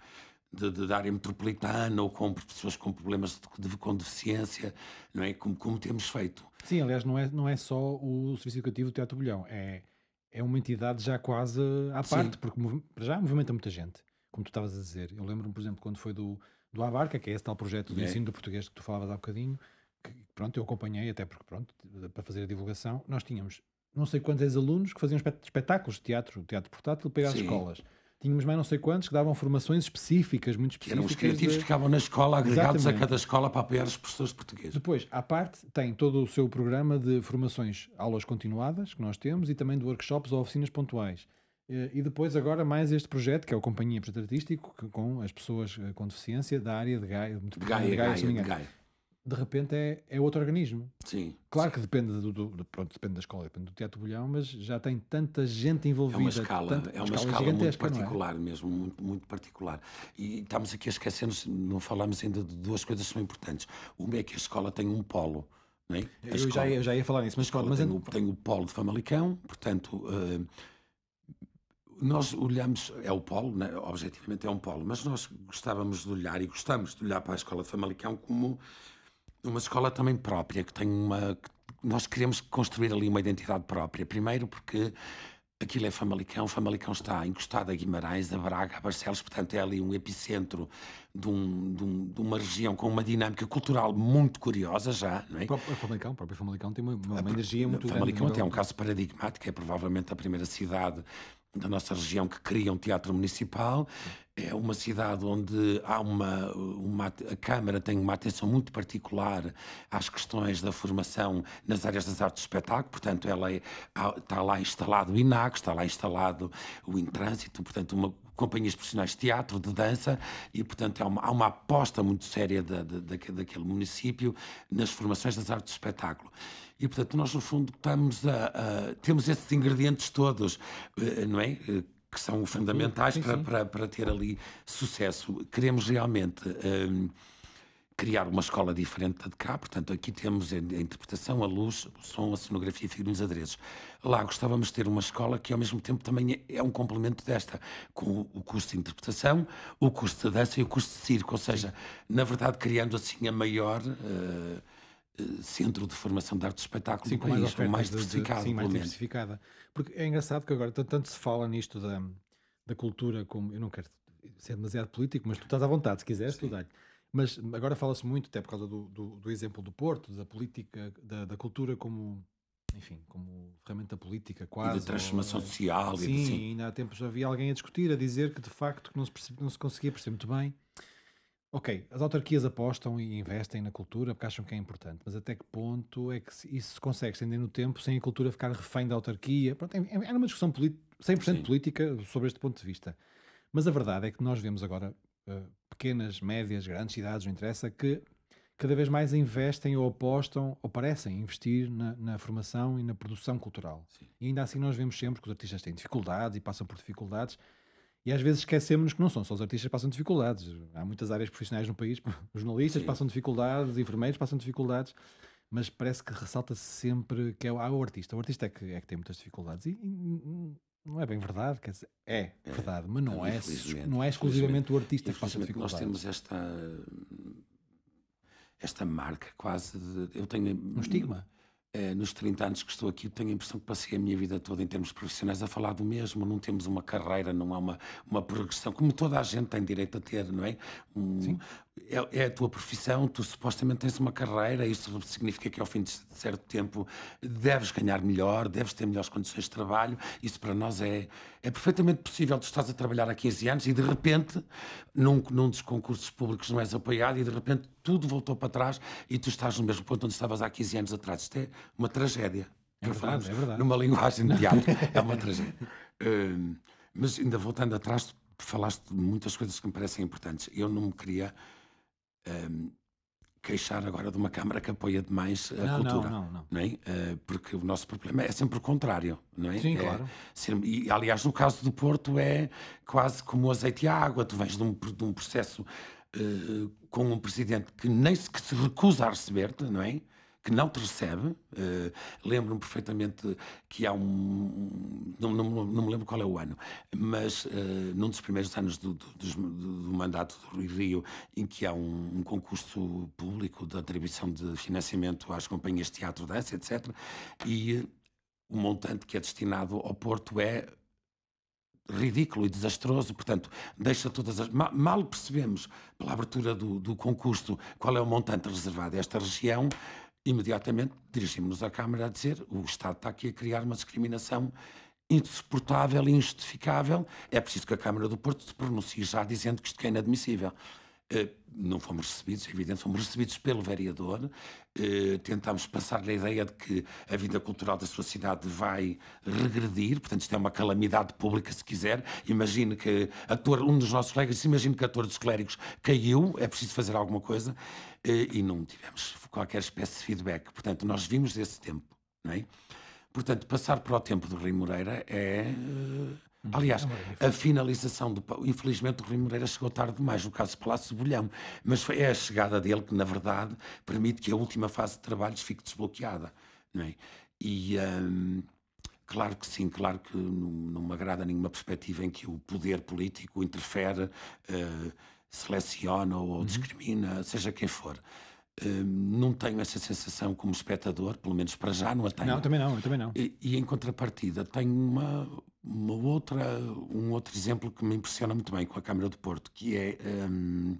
de, de, da área metropolitana ou com pessoas com problemas de, de, com deficiência, não é? Como, como temos feito. Sim, aliás, não é, não é só o Serviço Educativo do Teatro Bolhão, é, é uma entidade já quase à parte, Sim. porque já movimenta muita gente como tu estavas a dizer. Eu lembro-me, por exemplo, quando foi do, do Abarca, que é esse tal projeto de é. ensino do português que tu falavas há bocadinho, que pronto, eu acompanhei, até porque pronto, para fazer a divulgação, nós tínhamos não sei quantos ex-alunos que faziam espetáculos de teatro, teatro portátil, para ir às escolas. Tínhamos mais não sei quantos que davam formações específicas, muito específicas. Eram os criativos de... que ficavam na escola, agregados Exatamente. a cada escola para apoiar os professores portugueses. Depois, à parte, tem todo o seu programa de formações, aulas continuadas, que nós temos, e também de workshops ou oficinas pontuais. Eh, e depois agora mais este projeto, que é o Companhia Projeto Artístico, que, com as pessoas eh, com deficiência da área de Gaia. De Gaia, de, Gaia, Gaia, de, Gaia. de repente é, é outro organismo. Sim. Claro sim. que depende do, do, pronto, depende da escola, depende do Teatro Bolhão, mas já tem tanta gente envolvida. É uma escala, tanta, é uma escala muito é? particular é? mesmo, muito, muito particular. E estamos aqui a esquecer-nos, não falamos ainda de duas coisas que são importantes. Uma é que a escola tem um polo. É? Eu, escola, já ia, eu já ia falar nisso, mas, a escola mas tem, o, tem o polo de Famalicão, portanto... Uh, nós olhamos, é o polo, né? objetivamente é um polo, mas nós gostávamos de olhar e gostamos de olhar para a Escola de Famalicão como uma escola também própria, que tem uma. Nós queremos construir ali uma identidade própria. Primeiro, porque aquilo é Famalicão, Famalicão está encostado a Guimarães, a Braga, a Barcelos, portanto é ali um epicentro de, um, de, um, de, uma região com uma dinâmica cultural muito curiosa já, não é? O Famalicão, o próprio Famalicão tem uma, uma, uma energia muito Famalicão grande. Famalicão até é um caso paradigmático, é provavelmente a primeira cidade da nossa região que cria um teatro municipal. É uma cidade onde há uma, uma, a Câmara tem uma atenção muito particular às questões da formação nas áreas das artes de espetáculo, portanto, ela é, está lá instalado o INAC, está lá instalado o Intrânsito, portanto, uma, companhias profissionais de teatro, de dança, e, portanto, há uma, há uma aposta muito séria da, da, daquele município nas formações das artes de espetáculo. E, portanto, nós, no fundo, estamos a, a temos esses ingredientes todos, eh, não é? Eh, que são fundamentais sim, sim. Para, para, para, ter ali sucesso. Queremos realmente um, criar uma escola diferente da de cá, portanto, aqui temos a, interpretação, a luz, o som, a cenografia e figurinos adereços. Lá gostávamos de ter uma escola que, ao mesmo tempo, também é, é um complemento desta, com o curso de interpretação, o curso de dança e o curso de circo, ou seja, na verdade, criando assim a maior. Uh, centro de formação de arte de espetáculo sim, do país, mais, mais diversificada. sim, mais diversificada. Porque é engraçado que agora tanto se fala nisto da, da cultura como. Eu não quero ser demasiado político, mas tu estás à vontade, se quiseres, tu dá Mas agora fala-se muito, até por causa do, do, do, exemplo do Porto, da política, da, da cultura como enfim, como ferramenta política quase. E de transformação ou, social. Sim, e assim. ainda há tempos havia alguém a discutir, a dizer que de facto não se, percebe, não se conseguia perceber muito bem Ok, as autarquias apostam e investem na cultura porque acham que é importante, mas até que ponto é que isso se consegue estender no tempo sem a cultura ficar refém da autarquia? Pronto, é, é, uma discussão 100% Sim. política sobre este ponto de vista. Mas a verdade é que nós vemos agora uh, pequenas, médias, grandes cidades, não interessa, que cada vez mais investem ou apostam ou parecem investir na, na formação e na produção cultural. Sim. E ainda assim nós vemos sempre que os artistas têm dificuldades e passam por dificuldades e às vezes esquecemos que não são só os artistas que passam dificuldades. Há muitas áreas profissionais no país, os jornalistas Sim. passam dificuldades, os enfermeiros passam dificuldades, mas parece que ressalta-se sempre que é ah, o artista. O artista é que, é que tem muitas dificuldades. E, e não é bem verdade, quer dizer, é, é verdade, mas não, é, não é exclusivamente o artista que passa dificuldades. Nós temos esta esta marca quase de, eu tenho um estigma nos 30 anos que estou aqui, tenho a impressão que passei a minha vida toda em termos profissionais a falar do mesmo. Não temos uma carreira, não há uma, uma progressão, como toda a gente tem direito a ter, não é? Um, é, é, a tua profissão, tu supostamente tens uma carreira, isso significa que ao fim de certo tempo deves ganhar melhor, deves ter melhores condições de trabalho. Isso para nós é, é perfeitamente possível. Tu estás a trabalhar há 15 anos e de repente, num, num dos concursos públicos, não és apoiado e de repente tudo voltou para trás e tu estás no mesmo ponto onde estavas há 15 anos atrás. Isto é uma tragédia. É verdade, é verdade. Numa linguagem de teatro, é uma tragédia. Uh, mas ainda voltando atrás, falaste de muitas coisas que me parecem importantes. Eu não me queria um, queixar agora de uma Câmara que apoia demais a Não, cultura. não, não, não. não é? Uh, porque o nosso problema é sempre o contrário, não é? Sim, É claro. ser- e, aliás, no caso do Porto é quase como o azeite e a água. Tu vens de um, de um processo uh, com um presidente que nem se, que se recusa a receber-te, não é? Que não te recebe. Uh, Lembro-me perfeitamente que há um. Não, não, não me lembro qual é o ano, mas uh, num dos primeiros anos do, do, do- do mandato do Rui Rio, em que há um, um concurso público de atribuição de financiamento às companhias de teatro, dança, etc. E uh, o montante que é destinado ao Porto é ridículo e desastroso, portanto, deixa todas as. ma- Mal percebemos, pela abertura do, do concurso, qual é o montante reservado a esta região, imediatamente dirigimos-nos à Câmara a dizer o Estado está aqui a criar uma discriminação insuportável e injustificável. É preciso que a Câmara do Porto se pronuncie já dizendo que isto é inadmissível. Eh, não fomos recebidos, é evidente, fomos recebidos pelo vereador. Eh, tentámos passar-lhe a ideia de que a vida cultural da sua cidade vai regredir, portanto, isto é uma calamidade pública, se quiser. Imagine que a um dos nossos colegas imagine que a Torre dos Clérigos caiu, é preciso fazer alguma coisa, eh, e não tivemos qualquer espécie de feedback. Portanto, nós vimos desse tempo, não é? Portanto, passar para o tempo do Rui Moreira é. Eh, Aliás, a finalização do. Infelizmente, o Rui Moreira chegou tarde demais, no caso do Palácio Bolhão. Mas foi é a chegada dele que, na verdade, permite que a última fase de trabalhos fique desbloqueada. Não é? E. hum, Claro que sim, claro que não, não me agrada nenhuma perspectiva em que o poder político interfere, eh, seleciona ou discrimina, seja quem for. Eh, não tenho essa sensação como espectador, pelo menos para já não a tenho. Não, também não, eu também não. E, e em contrapartida, tenho uma, uma outra, um outro exemplo que me impressiona muito bem com a Câmara do Porto, que é. hum,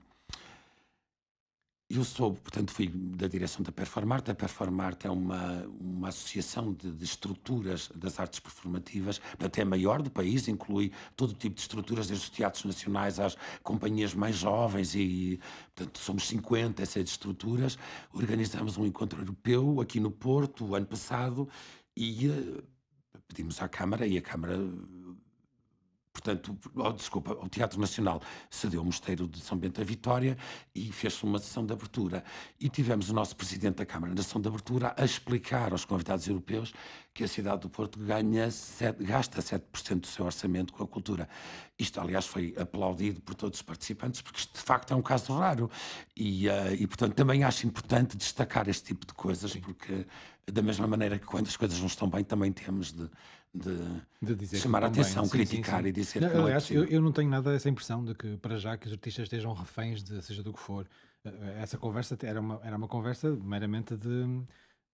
eu sou, portanto, fui da direção da Performarte. A Performarte é uma, uma associação de, de estruturas das artes performativas, portanto, é a maior do país, inclui todo tipo de estruturas, desde os teatros nacionais às companhias mais jovens, e, portanto, somos 50 essas estruturas. Organizamos um encontro europeu aqui no Porto, o ano passado, e eh, pedimos à Câmara, e a Câmara portanto, oh, desculpa, o Teatro Nacional cedeu o Mosteiro de São Bento da Vitória e fez uma sessão de abertura. E tivemos o nosso Presidente da Câmara na sessão de abertura a explicar aos convidados europeus que a cidade do Porto ganha gasta 7% do seu orçamento com a cultura. Isto, aliás, foi aplaudido por todos os participantes, porque isto, de facto, é um caso raro. E, eh, e, portanto, também acho importante destacar este tipo de coisas, porque, da mesma maneira que quando as coisas não estão bem, também temos de, de- De chamar a atenção, Sim, sim, criticar sim. e dizer Não, que não é aliás, eu, possível. eu não tenho nada essa impressão de que, para já, que os artistas estejam reféns de seja do que for. Eh, Essa conversa era uma, era uma conversa meramente de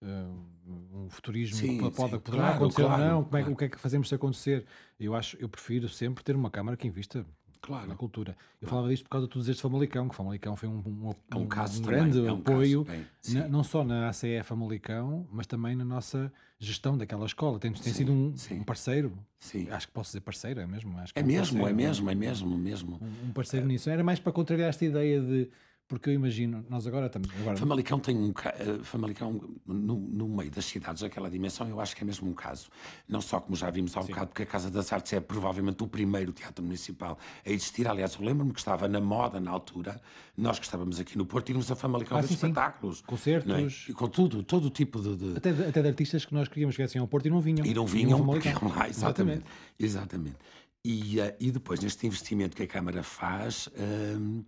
eh, um futurismo Sim, que pode, sim, poderá claro, acontecer claro, ou não, como é, o que é que fazemos se acontecer. Eu acho, eu prefiro sempre ter uma Câmara que invista Claro. na cultura. Eu falava disto por causa de tu dizeres Famalicão, que Famalicão foi um, um, É um caso também, grande é um apoio, caso, na- sim. não só na ACE Famalicão, mas também na nossa gestão daquela escola. Tem, tem sido um, sim. um parceiro, Sim. acho que posso dizer parceiro, é mesmo? Acho que É um mesmo, é parceiro, mesmo, é mesmo, mesmo. Um, um parceiro nisso. Era mais para contrariar esta ideia de. Porque eu imagino, nós agora estamos. Agora, Famalicão tem um eh, Famalicão no, no meio das cidades, aquela dimensão, eu acho que é mesmo um caso. Não só como já vimos há bocado, porque a Casa das Artes é provavelmente o primeiro teatro municipal a existir. Aliás, eu lembro-me que estava na moda na altura, nós que estávamos aqui no Porto, irmos a Famalicão Ah, ver sim, sim. espetáculos. Concertos. é? E com tudo, todo o tipo de. de- até, de, até de artistas que nós queríamos que viessem ao Porto e não vinham. E não Vinham vinham porque iam lá, exatamente. exatamente. E, eh, e depois, neste investimento que a Câmara faz, hum, n-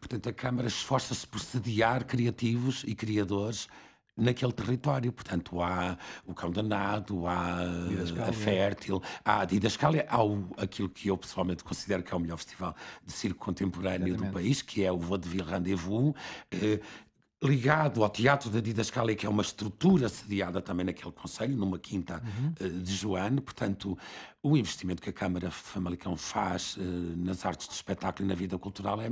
portanto, a Câmara esforça-se por sediar criativos e criadores naquele território. Portanto, há o Cão Danado, há a Fértil, há a Didascália, há o, aquilo que eu pessoalmente considero que é o melhor festival de circo contemporâneo do Exatamente. país, que é o Vaudeville Rendezvous, eh, ligado ao Teatro da Didascália, que é uma estrutura sediada também naquele Conselho, numa quinta Uhum. eh, de Joane. Portanto, o investimento que a Câmara Famalicão faz eh, nas artes de espetáculo e na vida cultural é,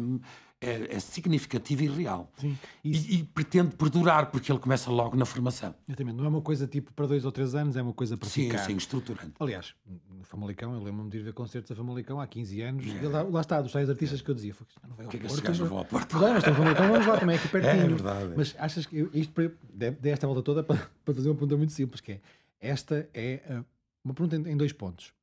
é, é significativo e real. Sim. E, e pretende perdurar, porque ele começa logo na formação. Exatamente. Não é uma coisa tipo para dois ou três anos, é uma coisa para Sim, ficar. sim, estruturante. Aliás, no Famalicão, eu lembro-me de ir ver concertos a Famalicão há 15 anos. E lá, lá está, dos tais artistas que eu dizia: "Foi, não vai ao que é que mas- vão ao Porto?" Mas, olha, mas Famalicão, vamos lá também, aqui pertinho. verdade. Mas achas que eu, isto dei esta volta toda para, para fazer uma pergunta muito simples: que é esta é ah, uma pergunta em, em dois pontos.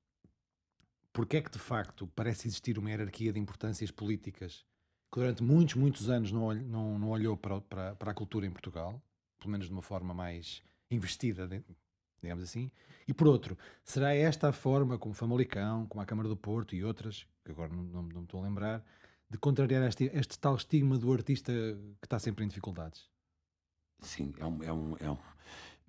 porque é que de facto parece existir uma hierarquia de importâncias políticas que durante muitos, muitos anos não, não, não olhou para, para, para, a cultura em Portugal, pelo menos de uma forma mais investida, digamos assim. E por outro, será esta a forma como Famalicão, como a Câmara do Porto e outras, que agora não, não, não me estou a lembrar, de contrariar este, este tal estigma do artista que está sempre em dificuldades? Sim, é um, é um, é um,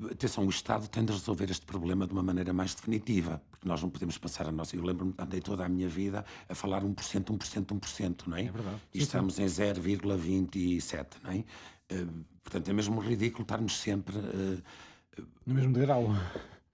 Atenção, o Estado tem de resolver este problema de uma maneira mais definitiva, porque nós não podemos passar a nossa. Eu lembro-me, andei toda a minha vida a falar 1%, 1%, 1%, não é? É verdade. E estamos em 0,27, não é? Uh, portanto, é mesmo ridículo estarmos sempre. Uh, no mesmo degrau.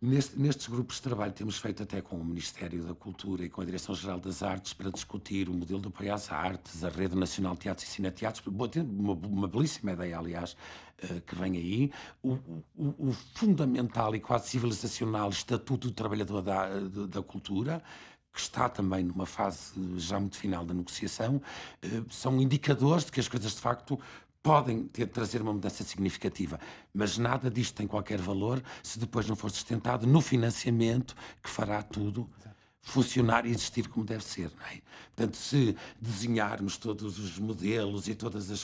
Neste, nestes grupos de trabalho temos feito até com o Ministério da Cultura e com a Direção-Geral das Artes para discutir o modelo de apoio às artes, a Rede Nacional de Teatros e Cineteatros, uma, uma belíssima ideia, aliás, uh, que vem aí. O, o, o, fundamental e quase civilizacional Estatuto do Trabalhador da, da Cultura, que está também numa fase já muito final da negociação, uh, são indicadores de que as coisas de facto podem ter, trazer uma mudança significativa, mas nada disto tem qualquer valor se depois não for sustentado no financiamento que fará tudo funcionar e existir como deve ser. É? Portanto, se desenharmos todos os modelos e todas as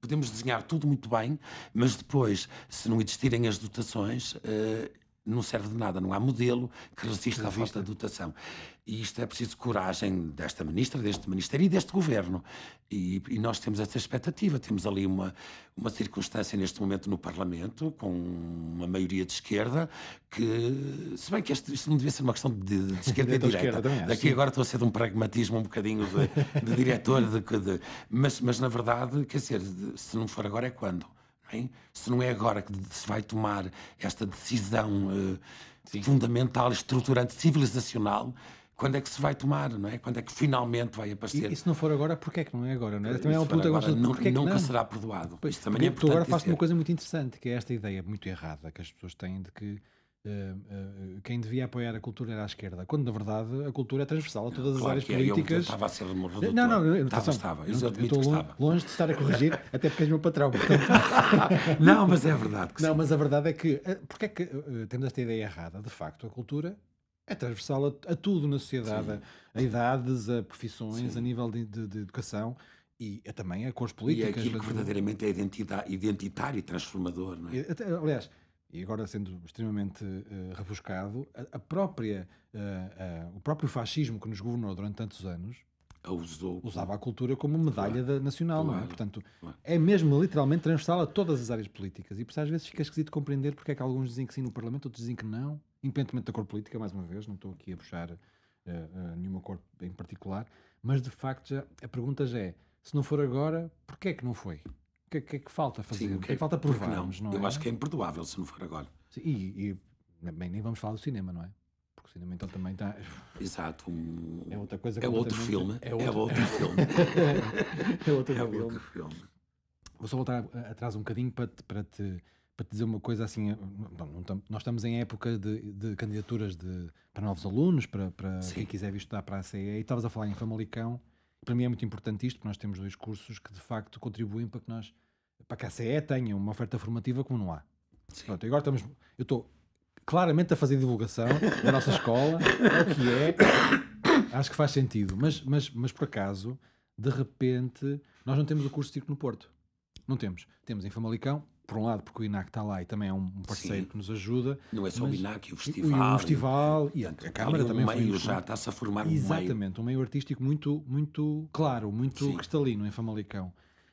podemos desenhar tudo muito bem, mas depois, se não existirem as dotações, uh, não serve de nada, não há modelo que resista à falta de dotação. E isto é preciso coragem desta ministra, deste Ministério e deste Governo. E, e, nós temos essa expectativa. Temos ali uma, uma circunstância neste momento no Parlamento, com uma maioria de esquerda, que, se bem que este, isto não devia ser uma questão de, de esquerda e direita. Esquerda, Daqui agora estou a ser de um pragmatismo um bocadinho de, de diretor, de, de, mas, mas na verdade, quer dizer, se não for agora é quando? Não Se não é agora que se vai tomar esta decisão uh, fundamental, estruturante, civilizacional, quando é que se vai tomar, não é? Quando é que finalmente vai aparecer? E, e se não for agora, porquê é que não é agora? Não é? Também é um ponto agora, não, é nunca não? será perdoado. Pois, Isso também é importante. agora faz uma coisa muito interessante, que é esta ideia muito errada que as pessoas têm de que Uh, uh, quem devia apoiar a cultura era a esquerda, quando na verdade a cultura é transversal a todas não, as áreas é, políticas. Eu estava a ser Não, não, não, estava, estava. Eu, eu, estou longe, longe, de estar a corrigir, até porque és meu patrão. Portanto... não, mas é verdade. não, sim. mas a verdade é que, eh, porque é que uh, temos esta ideia errada? De facto, a cultura é transversal a, a tudo na sociedade, a, a, idades, a profissões, sim. a nível de, de, de educação e também a cores políticas. E é aquilo que verdadeiramente é identitário e transformador. Não é? Aliás, e agora sendo extremamente uh, rebuscado, a, a própria, uh, uh, o próprio fascismo que nos governou durante tantos anos a usou, usava a cultura como medalha claro, nacional, claro, não é? Portanto, claro. é mesmo literalmente transversal a todas as áreas políticas. E por isso às vezes fica esquisito compreender porque é que alguns dizem que sim no Parlamento, outros dizem que não, independentemente da cor política, mais uma vez, não estou aqui a puxar nenhuma cor em particular, mas de facto já, a pergunta já é, se não for agora, porquê é que não foi? O que, que, é que falta fazer? Sim, o que, é que, falta provarmos? Não, não Eu é? acho que é imperdoável se não for agora. Sim, e, e bem, nem vamos falar do cinema, não é? Porque o cinema então também está. Exato. Um... É outra coisa É outro filme. É outro, é outro filme. é outro, é filme. outro filme. Vou só voltar atrás um bocadinho para te, para te, para te dizer uma coisa assim. Bom, nós estamos em época de, de candidaturas de, para novos alunos, para, para quem quiser vir estudar para a CE, e estavas a falar em Famalicão para mim é muito importante isto, porque nós temos dois cursos que de facto contribuem para que nós, para que a CE tenha uma oferta formativa como não há. Pronto, agora estamos, eu estou claramente a fazer divulgação da nossa escola, é o que é, acho que faz sentido, mas, mas, mas por acaso, de repente, nós não temos o curso de circo no Porto. Não temos. Temos em Famalicão, por um lado, porque o INAC está lá e também é um parceiro Sim. que nos ajuda. Não é só o INAC, o festival. E, o festival e, e a, a Câmara também um meio já está-se a formar um Exatamente, meio. um meio artístico muito, muito claro, muito Sim. cristalino em Famalicão.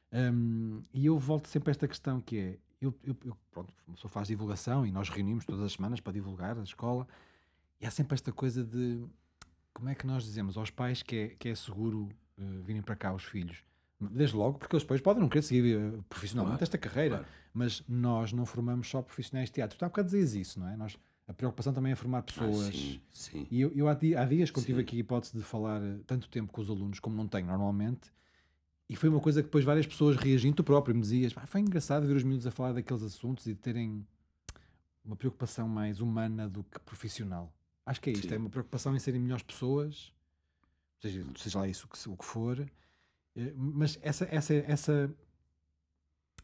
Um, e eu volto sempre a esta questão que é, eu, eu, eu pronto, a pessoa faz divulgação e nós reunimos todas as semanas para divulgar a escola e há sempre esta coisa de como é que nós dizemos aos pais que é, que é seguro uh, virem para cá os filhos Desde logo, porque eles depois podem não querer seguir uh, profissionalmente claro, esta carreira, claro. mas nós não formamos só profissionais de teatro. Tu há bocado dizias isso, não é? Nós, a preocupação também é formar pessoas. Ah, sim, sim. E eu, eu há, há, dias, quando sim. tive aqui a hipótese de falar uh, tanto tempo com os alunos, como não tenho normalmente, e foi uma coisa que depois várias pessoas reagindo, tu próprio me dizias, foi engraçado ver os miúdos a falar daqueles assuntos e terem uma preocupação mais humana do que profissional. Acho que é isto, é uma preocupação em serem melhores pessoas, seja, seja lá isso que, o que for, eh, mas essa, essa, essa,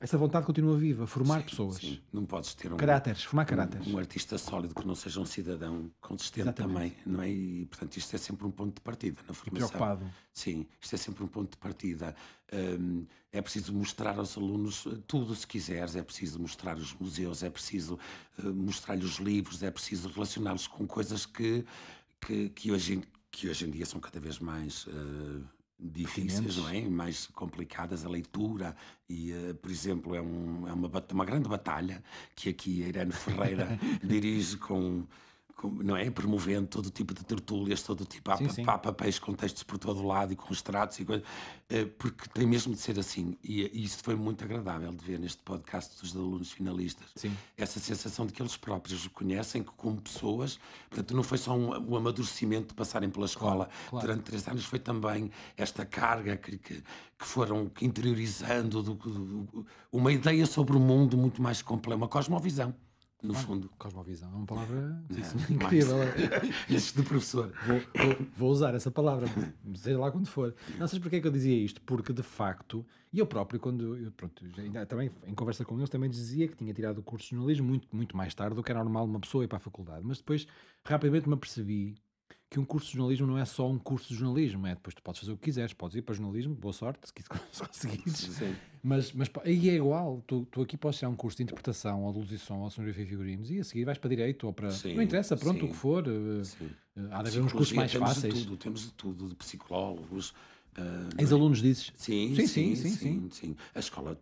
essa vontade continua viva, formar sim, pessoas. Sim. Não podes ter um, caráteres, formar caráteres. Um, um, artista sólido que não seja um cidadão consistente Exatamente. também, não é? E portanto isto é sempre um ponto de partida na formação. E preocupado. Sim, isto é sempre um ponto de partida. Um, é preciso mostrar aos alunos eh, tudo se quiseres, é preciso mostrar os museus, é preciso uh, mostrar-lhes os livros, é preciso relacioná-los com coisas que, que, que, hoje, que hoje em dia são cada vez mais. Uh, difíceis, não é? mais complicadas, a leitura, e, uh, por exemplo, é, um, é uma, uma grande batalha que aqui a Irene Ferreira dirige com não é? Promovendo todo tipo de tertúlias, todo tipo. Há, sim, sim. há papéis com textos por todo lado e com extratos e coisas. Eh, porque tem mesmo de ser assim. E, e isso foi muito agradável de ver neste podcast dos alunos finalistas. Sim. Essa sensação de que eles próprios reconhecem que, como pessoas, portanto, não foi só um, um amadurecimento de passarem pela escola claro, claro. durante três anos, foi também esta carga que, que, que foram interiorizando do, do, do, uma ideia sobre o mundo muito mais completa, uma cosmovisão no ah, fundo. Cosmovisão é uma palavra é, incrível. Isso do professor. Vou, vou, vou, usar essa palavra, seja lá quando for. Não sei porque é que eu dizia isto, porque de facto, e eu próprio, quando eu, pronto, ainda, também em conversa com eles, também dizia que tinha tirado o curso de jornalismo muito, muito mais tarde do que era normal uma pessoa ir para a faculdade. Mas depois, rapidamente me apercebi que um curso de jornalismo não é só um curso de jornalismo, é depois tu podes fazer o que quiseres, podes ir para jornalismo, boa sorte, se conseguires. Sim. Mas, mas aí é igual, tu, tu aqui podes tirar um curso de interpretação, ou de luz e som, ou de sonografia e figurinos, e a seguir vais para direito, ou para. Sim, não interessa, pronto, sim, o que for. Eh, sim. Eh, há de haver uns cursos mais temos fáceis. De tudo, temos de tudo, de psicólogos. Uh, Ex-alunos dizes? Sim sim sim, sim sim, sim, A escola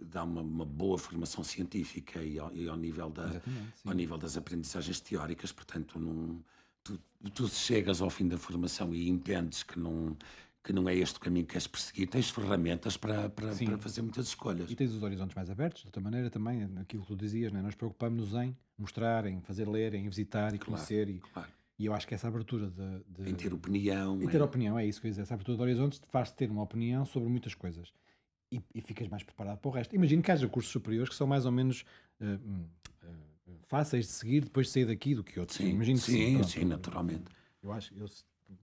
dá uma, uma boa formação científica e ao, e ao nível, da, ao nível das aprendizagens teóricas, portanto, não tu, tu chegas ao fim da formação e entendes que não, que não é este o caminho que queres perseguir, tens ferramentas para, para, para, fazer muitas escolhas. E tens os horizontes mais abertos, de outra maneira também, aquilo que tu dizias, né? nós preocupamos-nos em mostrar, em fazer ler, em visitar e claro, conhecer. E, claro. e eu acho que essa abertura de, de... Em ter opinião. Em ter é... opinião, é isso que eu ia dizer. Essa abertura de horizontes faz-te ter uma opinião sobre muitas coisas. E, e, ficas mais preparado para o resto. Imagino que haja cursos superiores que são mais ou menos uh, fáceis de seguir depois de sair daqui do que outros. Sim, Imagino sim, sim, pronto, sim, naturalmente. Eu acho, eu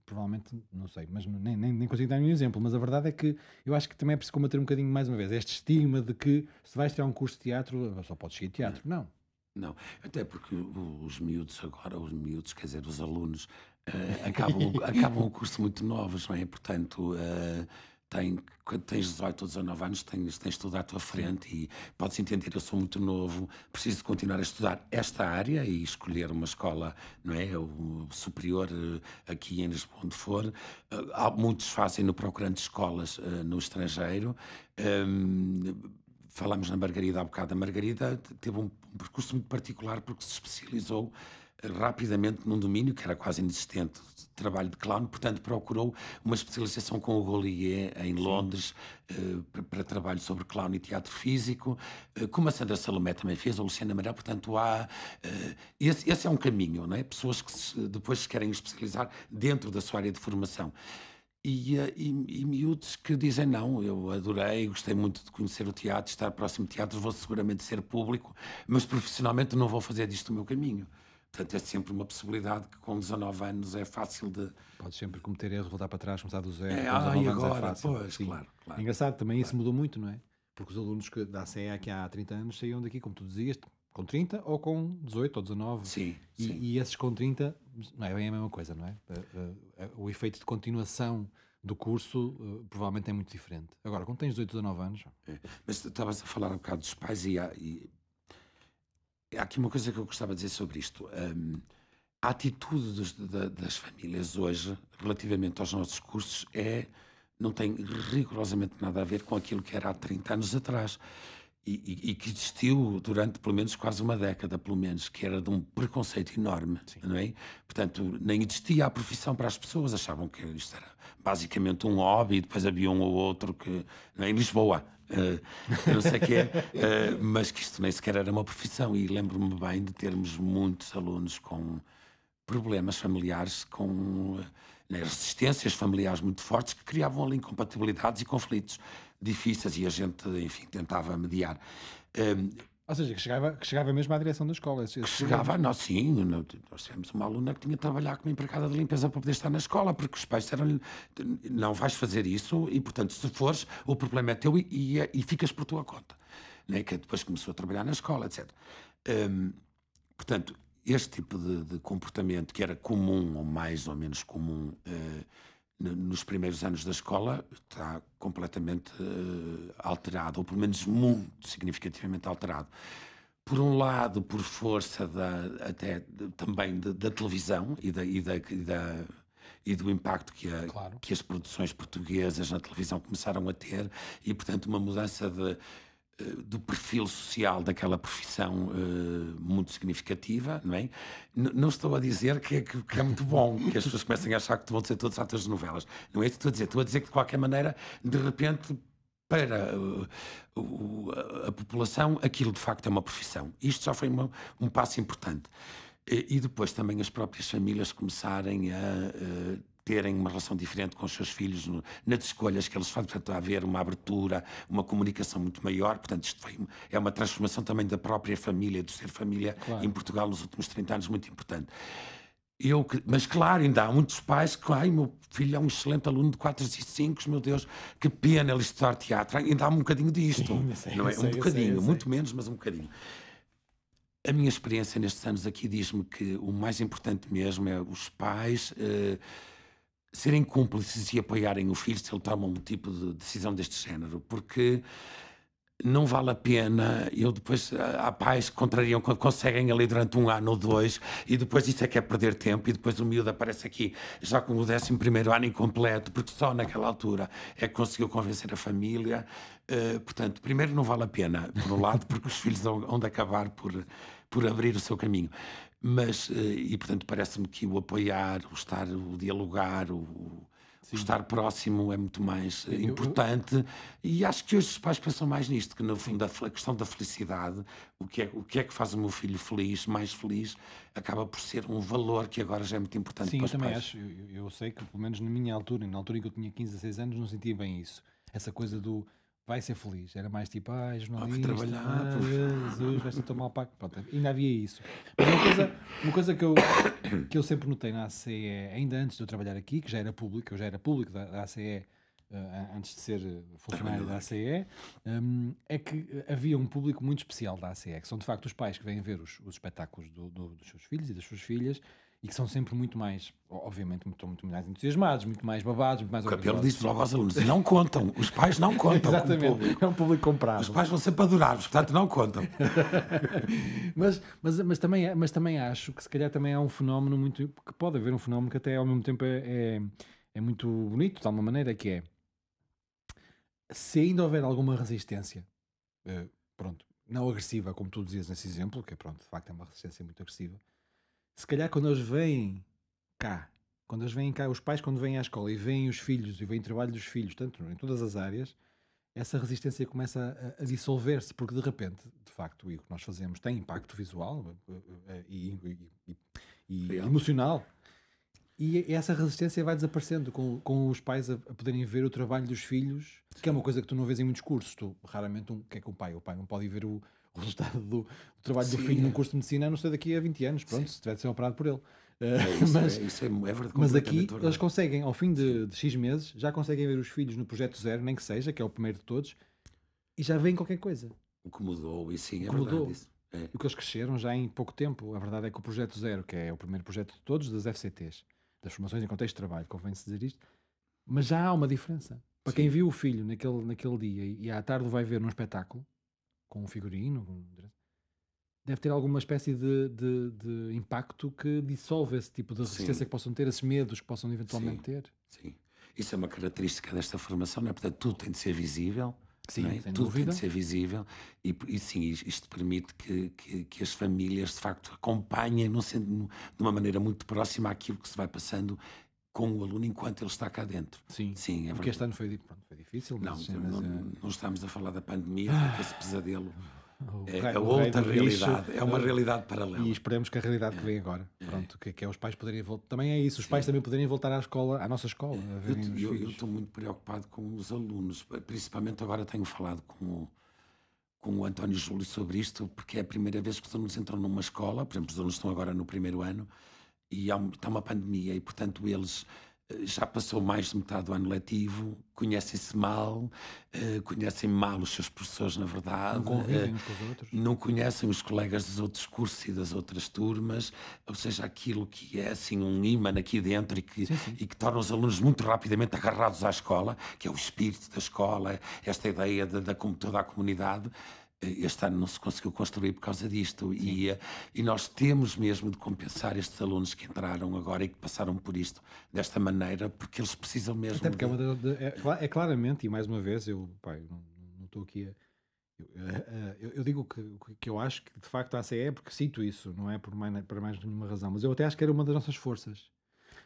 provavelmente, não sei, mas nem, nem, nem consigo dar nenhum exemplo, mas a verdade é que eu acho que também é preciso combater um bocadinho mais uma vez este estigma de que se vais tirar um curso de teatro, só podes seguir teatro. Não. Não, até porque os miúdos agora, os miúdos, quer dizer, os alunos, uh, acabam, acabam o curso muito novos, não é? Portanto, uh, tem, quando tens 18 ou 19 anos, tens, tens tudo à tua frente e podes entender, eu sou muito novo, preciso continuar a estudar esta área e escolher uma escola, não é? O superior eh, aqui em Lisboa, onde for. Eh, há, muitos fazem no procurando escolas uh, no estrangeiro. Ehm, falamos na Margarida há bocado. A Margarida teve um percurso muito particular porque se especializou rapidamente num domínio que era quase inexistente, trabalho de clown, portanto procurou uma especialização com o Golier em Londres uh, para, para, trabalho sobre clown e teatro físico, uh, como a Sandra Salomé também fez, a Luciana Amaral, portanto há... Uh, esse, esse, é um caminho, não é? Pessoas que se, depois se querem especializar dentro da sua área de formação. E, e, e miúdos que dizem não, eu adorei, gostei muito de conhecer o teatro, estar próximo de teatro, vou seguramente ser público, mas profissionalmente não vou fazer disto o meu caminho. Portanto, é sempre uma possibilidade que com 19 anos é fácil de. Podes sempre cometer erros, voltar para trás, começar do zero. É, ah, e agora, é pois, Sim. claro, claro. Engraçado, também claro. isso mudou muito, não é? Porque os alunos que, da CEA aqui há 30 anos saíam daqui, como tu dizias, com 30 ou com 18 ou 19. Sim. E, sim. e esses com 30 não é bem a mesma coisa, não é? O efeito de continuação do curso uh, provavelmente é muito diferente. Agora, quando tens 18, 19 anos. É. Mas estavas a falar um bocado dos pais e, e há aqui uma coisa que eu gostava de dizer sobre isto. Um, a atitude dos, da, das famílias hoje, relativamente aos nossos cursos, é, não tem rigorosamente nada a ver com aquilo que era há 30 anos atrás. E, e, e, que existiu durante pelo menos quase uma década, pelo menos, que era de um preconceito enorme, Sim. não é? Portanto, nem existia a profissão para as pessoas, achavam que isto era basicamente um hobby, depois havia um ou outro que, não é? em Lisboa, uh, não sei o que é, uh, mas que isto nem sequer era uma profissão. E lembro-me bem de termos muitos alunos com problemas familiares, com né, resistências familiares muito fortes que criavam ali incompatibilidades e conflitos difíceis e a gente, enfim, tentava mediar. Um, Ou seja, que chegava, que chegava mesmo à direção da escola. Esse, que esse chegava nós, sim, nós tivemos uma aluna que tinha de trabalhar como empregada de limpeza para poder estar na escola, porque os pais disseram-lhe, não vais fazer isso e, portanto, se fores, o problema é teu e, e, é- e ficas por tua conta. Né? Que depois começou a trabalhar na escola, etc. Hum, portanto, este tipo de, de comportamento que era comum, ou mais ou menos comum, no- nos primeiros anos da escola, está completamente eh, alterado, ou pelo menos muito significativamente alterado por um lado, por força da, até de- também de- da televisão e, da, e, da, e, da- e do impacto que, a- Claro. que as produções portuguesas na televisão começaram a ter, e portanto uma mudança de, do perfil social daquela profissão eh, muito significativa, não é? N- não estou a dizer que é, que- que é muito bom que as pessoas comecem a achar que vão ser todos atores de novelas. Não é isso que estou a dizer. Estou a dizer que de qualquer maneira, de repente, para uh, o- a, população, aquilo de facto é uma profissão. Isto já foi uma- um passo importante. E, e depois também as próprias famílias começarem a uh, terem uma relação diferente com os seus filhos no- nas escolhas que eles fazem, portanto, a haver uma abertura, uma comunicação muito maior. Portanto, isto foi, é uma transformação também da própria família, do ser família Claro. em Portugal nos últimos 30 anos, muito importante. Eu, mas claro, ainda há muitos pais que, ai, meu filho é um excelente aluno de 4 e 5, meu Deus, que pena ele estudar teatro. Ainda há um bocadinho disto. Sim, sei, não é? sei, um bocadinho, sei. muito menos, mas um bocadinho. A minha experiência nestes anos aqui diz-me que o mais importante mesmo é os pais eh, serem cúmplices e apoiarem o filho se ele toma um tipo de decisão deste género, porque não vale a pena. Eu depois há pais que contrariam quando conseguem ali durante um ano ou dois e depois isso é que é perder tempo e depois o miúdo aparece aqui já com o 11 primeiro ano incompleto porque só naquela altura é que conseguiu convencer a família. Eh, portanto, primeiro não vale a pena, por um lado, porque os filhos vão de acabar por, por abrir o seu caminho. Mas, eh, e portanto, parece-me que o apoiar, o estar, o dialogar, o, estar próximo é muito mais eh, Eu- eu- importante e acho que hoje os pais pensam mais nisto, que no fundo a, fel- a questão da felicidade, o que, é, o que é que faz o meu filho feliz, mais feliz, acaba por ser um valor que agora já é muito importante Sim, para eu os também pais. acho. Eu, eu- eu sei que, pelo menos na minha altura, na altura em que eu tinha 15 a 6 anos, não sentia bem isso. Essa coisa do vai ser feliz. Era mais tipo, ai, jornalista, trabalhar, ah. Jesus, vai ser tão mal pago. Pronto, ainda havia isso. Mas uma coisa, uma coisa que, eu, que eu sempre notei na ACE, ainda antes de eu trabalhar aqui, que já era público, eu já era público da, da ACE eh, antes de ser eh, funcionário da ACE, hum, é que havia um público muito especial da ACE, que são de facto os pais que vêm ver os, os espetáculos do- do- dos seus filhos e das suas filhas e que são sempre muito mais, obviamente, muito, muito mais entusiasmados, muito mais babados, muito mais O Capelo disse logo aos alunos: não contam, os pais não contam. Exatamente, é um público comprado. Os pais vão sempre adorar-vos, portanto não contam. mas, mas, mas, também, mas também acho que se calhar também há um fenómeno muito. que pode haver um fenómeno que até ao mesmo tempo é, é, é muito bonito, de alguma maneira, que é se ainda houver alguma resistência, eh, pronto, não agressiva, como tu dizias nesse exemplo, que é pronto, de facto é uma resistência muito agressiva, se calhar quando eles vêm cá, quando eles vêm cá, os pais quando vêm à escola e veem os filhos e veem o trabalho dos filhos, tanto em todas as áreas, essa resistência começa a, a dissolver-se, porque de repente, de facto, e o que nós fazemos tem impacto visual eh, eh, e, e- e- e Real. emocional. E essa resistência vai desaparecendo com, com os pais a, a poderem ver o trabalho dos filhos, que é uma coisa que tu não vês em muitos cursos. Tu, raramente, um, que é que o pai? O pai não pode ver o, o resultado do, do trabalho do Sim. filho num curso de medicina, não ser daqui a 20 anos, pronto, se tiver de ser operado por ele. Eh, É isso, mas, é, isso é, é verdade. mas aqui completamente eles verdade. conseguem, ao fim de, de X meses, já conseguem ver os filhos no projeto zero, nem que seja, que é o primeiro de todos, e já veem qualquer coisa. O que mudou, e sim, é que verdade. mudou. Isso. É. O que eles cresceram já em pouco tempo. A verdade é que o projeto zero, que é o primeiro projeto de todos, das FCTs, das formações em contexto de trabalho, convém-se dizer isto, mas já há uma diferença. Para quem viu o filho naquele, naquele dia e, à tarde vai ver num espetáculo, com um figurino, com- deve ter alguma espécie de, de- de impacto que dissolve esse tipo de resistência Sim. que possam ter, esses medos que possam eventualmente Sim. ter. Sim. Isso é uma característica desta formação, não é? Portanto, tudo tem de ser visível. Sim, é? tudo dúvida. tem de ser visível e, e sim, isto permite que, que, que as famílias de facto acompanhem não sendo, de uma maneira muito próxima àquilo que se vai passando com o aluno enquanto ele está cá dentro. Sim, Sim, é porque este verdade. ano foi, pronto, foi difícil, Não, mas, não, mas, não, eh, não estamos a falar da pandemia, porque esse pesadelo. É, rei- é outra realidade, é uma realidade paralela. E esperemos que a realidade que vem agora, pronto, que, que é os pais poderem voltar. Também é isso, os pais também poderem voltar à escola, à nossa escola, a Eu estou muito preocupado com os alunos, principalmente agora tenho falado com o, com o António Júlio sobre isto, porque é a primeira vez que os alunos entram numa escola, por exemplo, os alunos estão agora no primeiro ano, e está uma pandemia, e portanto eles já passou mais de metade do ano letivo, conhecem-se mal, uh, conhecem mal os seus professores, na verdade. Não convivem uh, uns com os outros. Não conhecem os colegas dos outros cursos e das outras turmas, ou seja, aquilo que é assim um imã aqui dentro e que, sim, sim. E que torna os alunos muito rapidamente agarrados à escola, que é o espírito da escola, esta ideia de, da como toda a comunidade este ano não se conseguiu construir por causa disto e, eh, e nós temos mesmo de compensar estes alunos que entraram agora e que passaram por isto desta maneira porque eles precisam mesmo Até porque de... é, de, é, é, claramente e mais uma vez eu pai, não, não estou aqui a eu, eh, eh, eu, eu, digo que, que eu acho que de facto a ACE é porque cito isso, não é por mais, por mais nenhuma razão, mas eu até acho que era uma das nossas forças.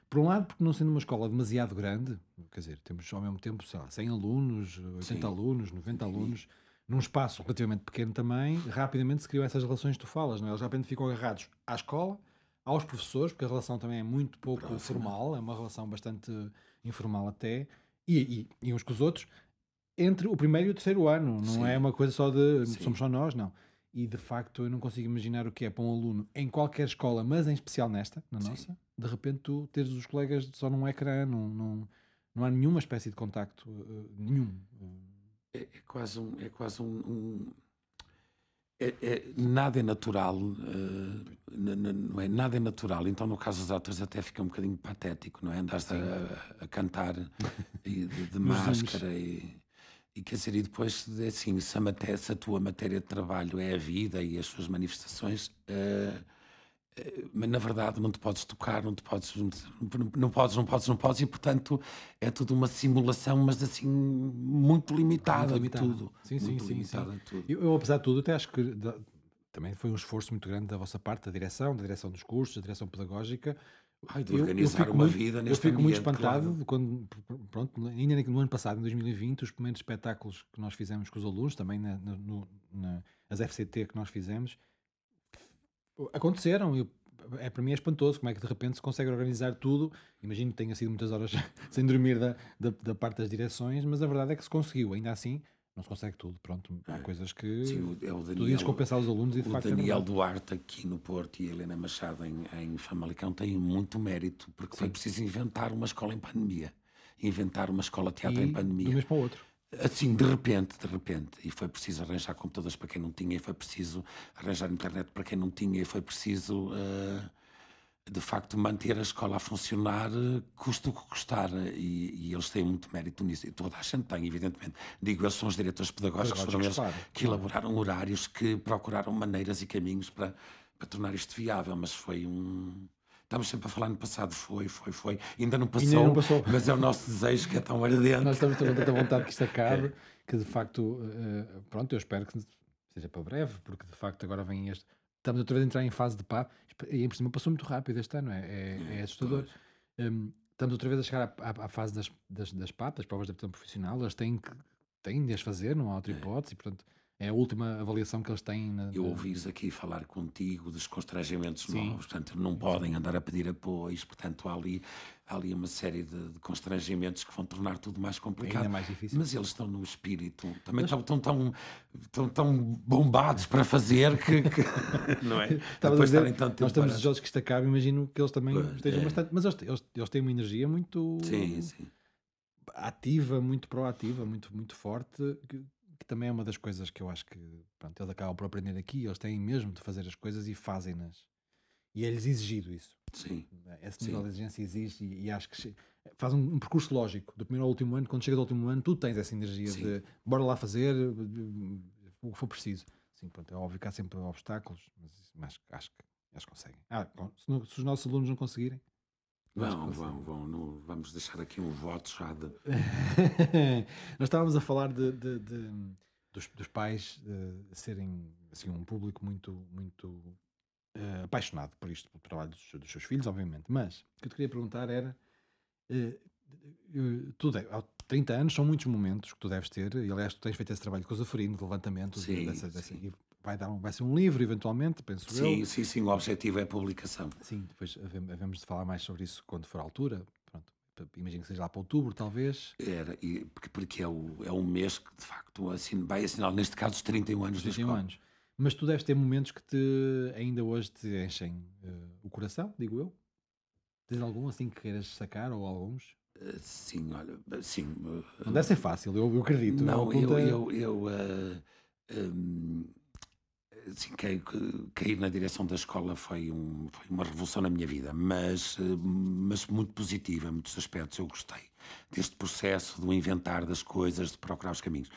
Por um lado, porque não sendo uma escola demasiado grande, quer dizer, temos ao mesmo tempo, sei lá, 100 alunos, 80 Sim. alunos, 90 Sim. alunos, num espaço relativamente pequeno também, rapidamente se criam essas relações que tu falas, não é? Eles rapidamente ficam agarrados à escola, aos professores, porque a relação também é muito pouco Próxima. formal, é uma relação bastante informal até, e, e, e, uns com os outros, entre o primeiro e o terceiro ano, não Sim. é uma coisa só de Sim. somos só nós, não. E de facto eu não consigo imaginar o que é para um aluno em qualquer escola, mas em especial nesta, na Sim. nossa, de repente tu teres os colegas só num ecrã, num, num, não há nenhuma espécie de contacto, uh, nenhum. Uh, é, é quase um. É quase um, um é, é, nada é natural, uh, não é? Nada é natural. Então, no caso dos atores, até fica um bocadinho patético, não é? Andares a, a, cantar e de, de máscara e, e quer dizer, e depois, assim, se a, matéria, se a tua matéria de trabalho é a vida e as suas manifestações. Uh, mas na verdade não te podes tocar, não te podes, não podes, não podes, não podes, e portanto é tudo uma simulação, mas assim muito limitada, muito limitada. tudo. Sim, sim, sim, sim. Tudo. Eu, eu, apesar de tudo, até acho que da, também foi um esforço muito grande da vossa parte, da direção, da direção dos cursos, da direção pedagógica. Ai, de organizar eu, uma muito, vida neste Eu fico ambiente, muito espantado claro. quando, pronto, ainda no ano passado, em 2020, os primeiros espetáculos que nós fizemos com os alunos, também na, no, na, nas FCT que nós fizemos, aconteceram. Eu, é, para mim é espantoso como é que de repente se consegue organizar tudo. Imagino que tenha sido muitas horas sem dormir da, da, da, parte das direções, mas a verdade é que se conseguiu. Ainda assim, não se consegue tudo. Pronto, há é. coisas que Sim, é o Daniel, tu dizes compensar os alunos e de o facto. É Daniel é Duarte aqui no Porto e a Helena Machado em, em Famalicão têm muito mérito, porque Sim. foi preciso inventar uma escola em pandemia. Inventar uma escola de teatro e, em pandemia. Do mês para o outro. Assim, de repente, de repente, e foi preciso arranjar computadores para quem não tinha, e foi preciso arranjar internet para quem não tinha, e foi preciso, uh, de facto, manter a escola a funcionar, uh, custe o que custar. E, e, eles têm muito mérito nisso. E toda a gente tem, evidentemente. Digo, eles são os diretores pedagógicos, foram eles claro. que elaboraram horários, que procuraram maneiras e caminhos para, para tornar isto viável, mas foi um Estamos sempre a falar no passado, foi, foi, foi. Ainda não passou, Ainda não passou. mas é o nosso desejo que é tão ardente. Nós estamos com tanta vontade que isto acabe, é. que de facto, uh, pronto, eu espero que seja para breve, porque de facto agora vem este. Estamos outra vez a entrar em fase de pá, e por cima passou muito rápido este ano, é, é, é assustador. Um, estamos outra vez a chegar à, à, à fase das, das, das PAP, das provas de aptidão profissional, elas têm que têm de as fazer, não há outra é. hipótese, portanto é a última avaliação que eles têm. Na, eu ouvi-os aqui falar contigo dos constrangimentos Sim. novos, portanto, não podem andar a pedir apoios, portanto, há ali, há ali uma série de, de constrangimentos que vão tornar tudo mais complicado. Ainda mais difícil. Mas eles estão no espírito, também estão, tão, tão, tão bombados para fazer que. que não é? Estava Depois a dizer, tanto nós estamos desejosos que isto acabe, imagino que eles também estejam é. bastante. Mas eles, eles, eles têm uma energia muito. Sim, sim ativa, muito proativa, muito, muito forte, que, que também é uma das coisas que eu acho que pronto, eles acabam por aprender aqui, eles têm mesmo de fazer as coisas e fazem-nas. E é-lhes exigido isso. Sim. Esse nível Sim. de exigência existe e, e acho que faz um, um, percurso lógico. Do primeiro ao último ano, quando chegas ao último ano, tu tens essa energia Sim. de bora lá fazer o que for preciso. Sim, pronto, é óbvio que há sempre obstáculos, mas, mas acho, que, que conseguem. Ah, se, se, os nossos alunos não conseguirem, Vão, vão, vão. No, vamos deixar aqui um voto já de. Nós estávamos a falar de, de, de dos, dos, pais uh, serem assim, um público muito, muito uh, apaixonado por isto, pelo trabalho dos, dos, seus filhos, obviamente. Mas o que eu te queria perguntar era: uh, tu deve, há 30 anos são muitos momentos que tu deves ter, e aliás, tu tens feito esse trabalho com o Zafarino de levantamento sim, dessa, dessa, sim vai, dar um, vai ser um livro, eventualmente, penso sim, eu. Sim, sim, o objetivo é a publicação. Sim, depois havemos de falar mais sobre isso quando for a altura. Pronto, imagino que seja lá para outubro, talvez. Era, e, porque, porque é, o, é um mês que de facto assim, vai assinar, neste caso, os 31 anos 31 da escola. anos. Mas tu deves ter momentos que te, ainda hoje te enchem uh, o coração, digo eu. Tens algum assim que queiras sacar ou alguns? Uh, sim, olha, sim. Uh, não deve ser fácil, eu, eu acredito. Não, eu, eu, eu um, assim, cair, cair na direção da escola foi, um, foi, uma revolução na minha vida, mas, mas muito positiva em muitos aspectos. Eu gostei deste processo do inventar das coisas, de procurar os caminhos.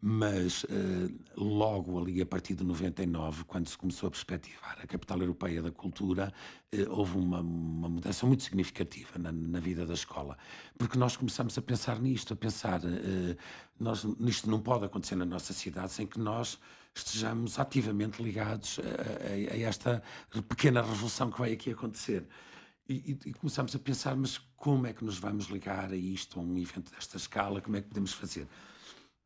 Mas uh, logo ali, a partir de 99, quando se começou a perspectivar a capital europeia da cultura, uh, houve uma, uma, mudança muito significativa na, na, vida da escola. Porque nós começamos a pensar nisto, a pensar, nós, nisto não pode acontecer na nossa cidade sem que nós estejamos ativamente ligados a, a, a esta pequena revolução que vai aqui acontecer. E, e, a pensar, mas como é que nos vamos ligar a isto, a um evento desta escala, como é que podemos fazer?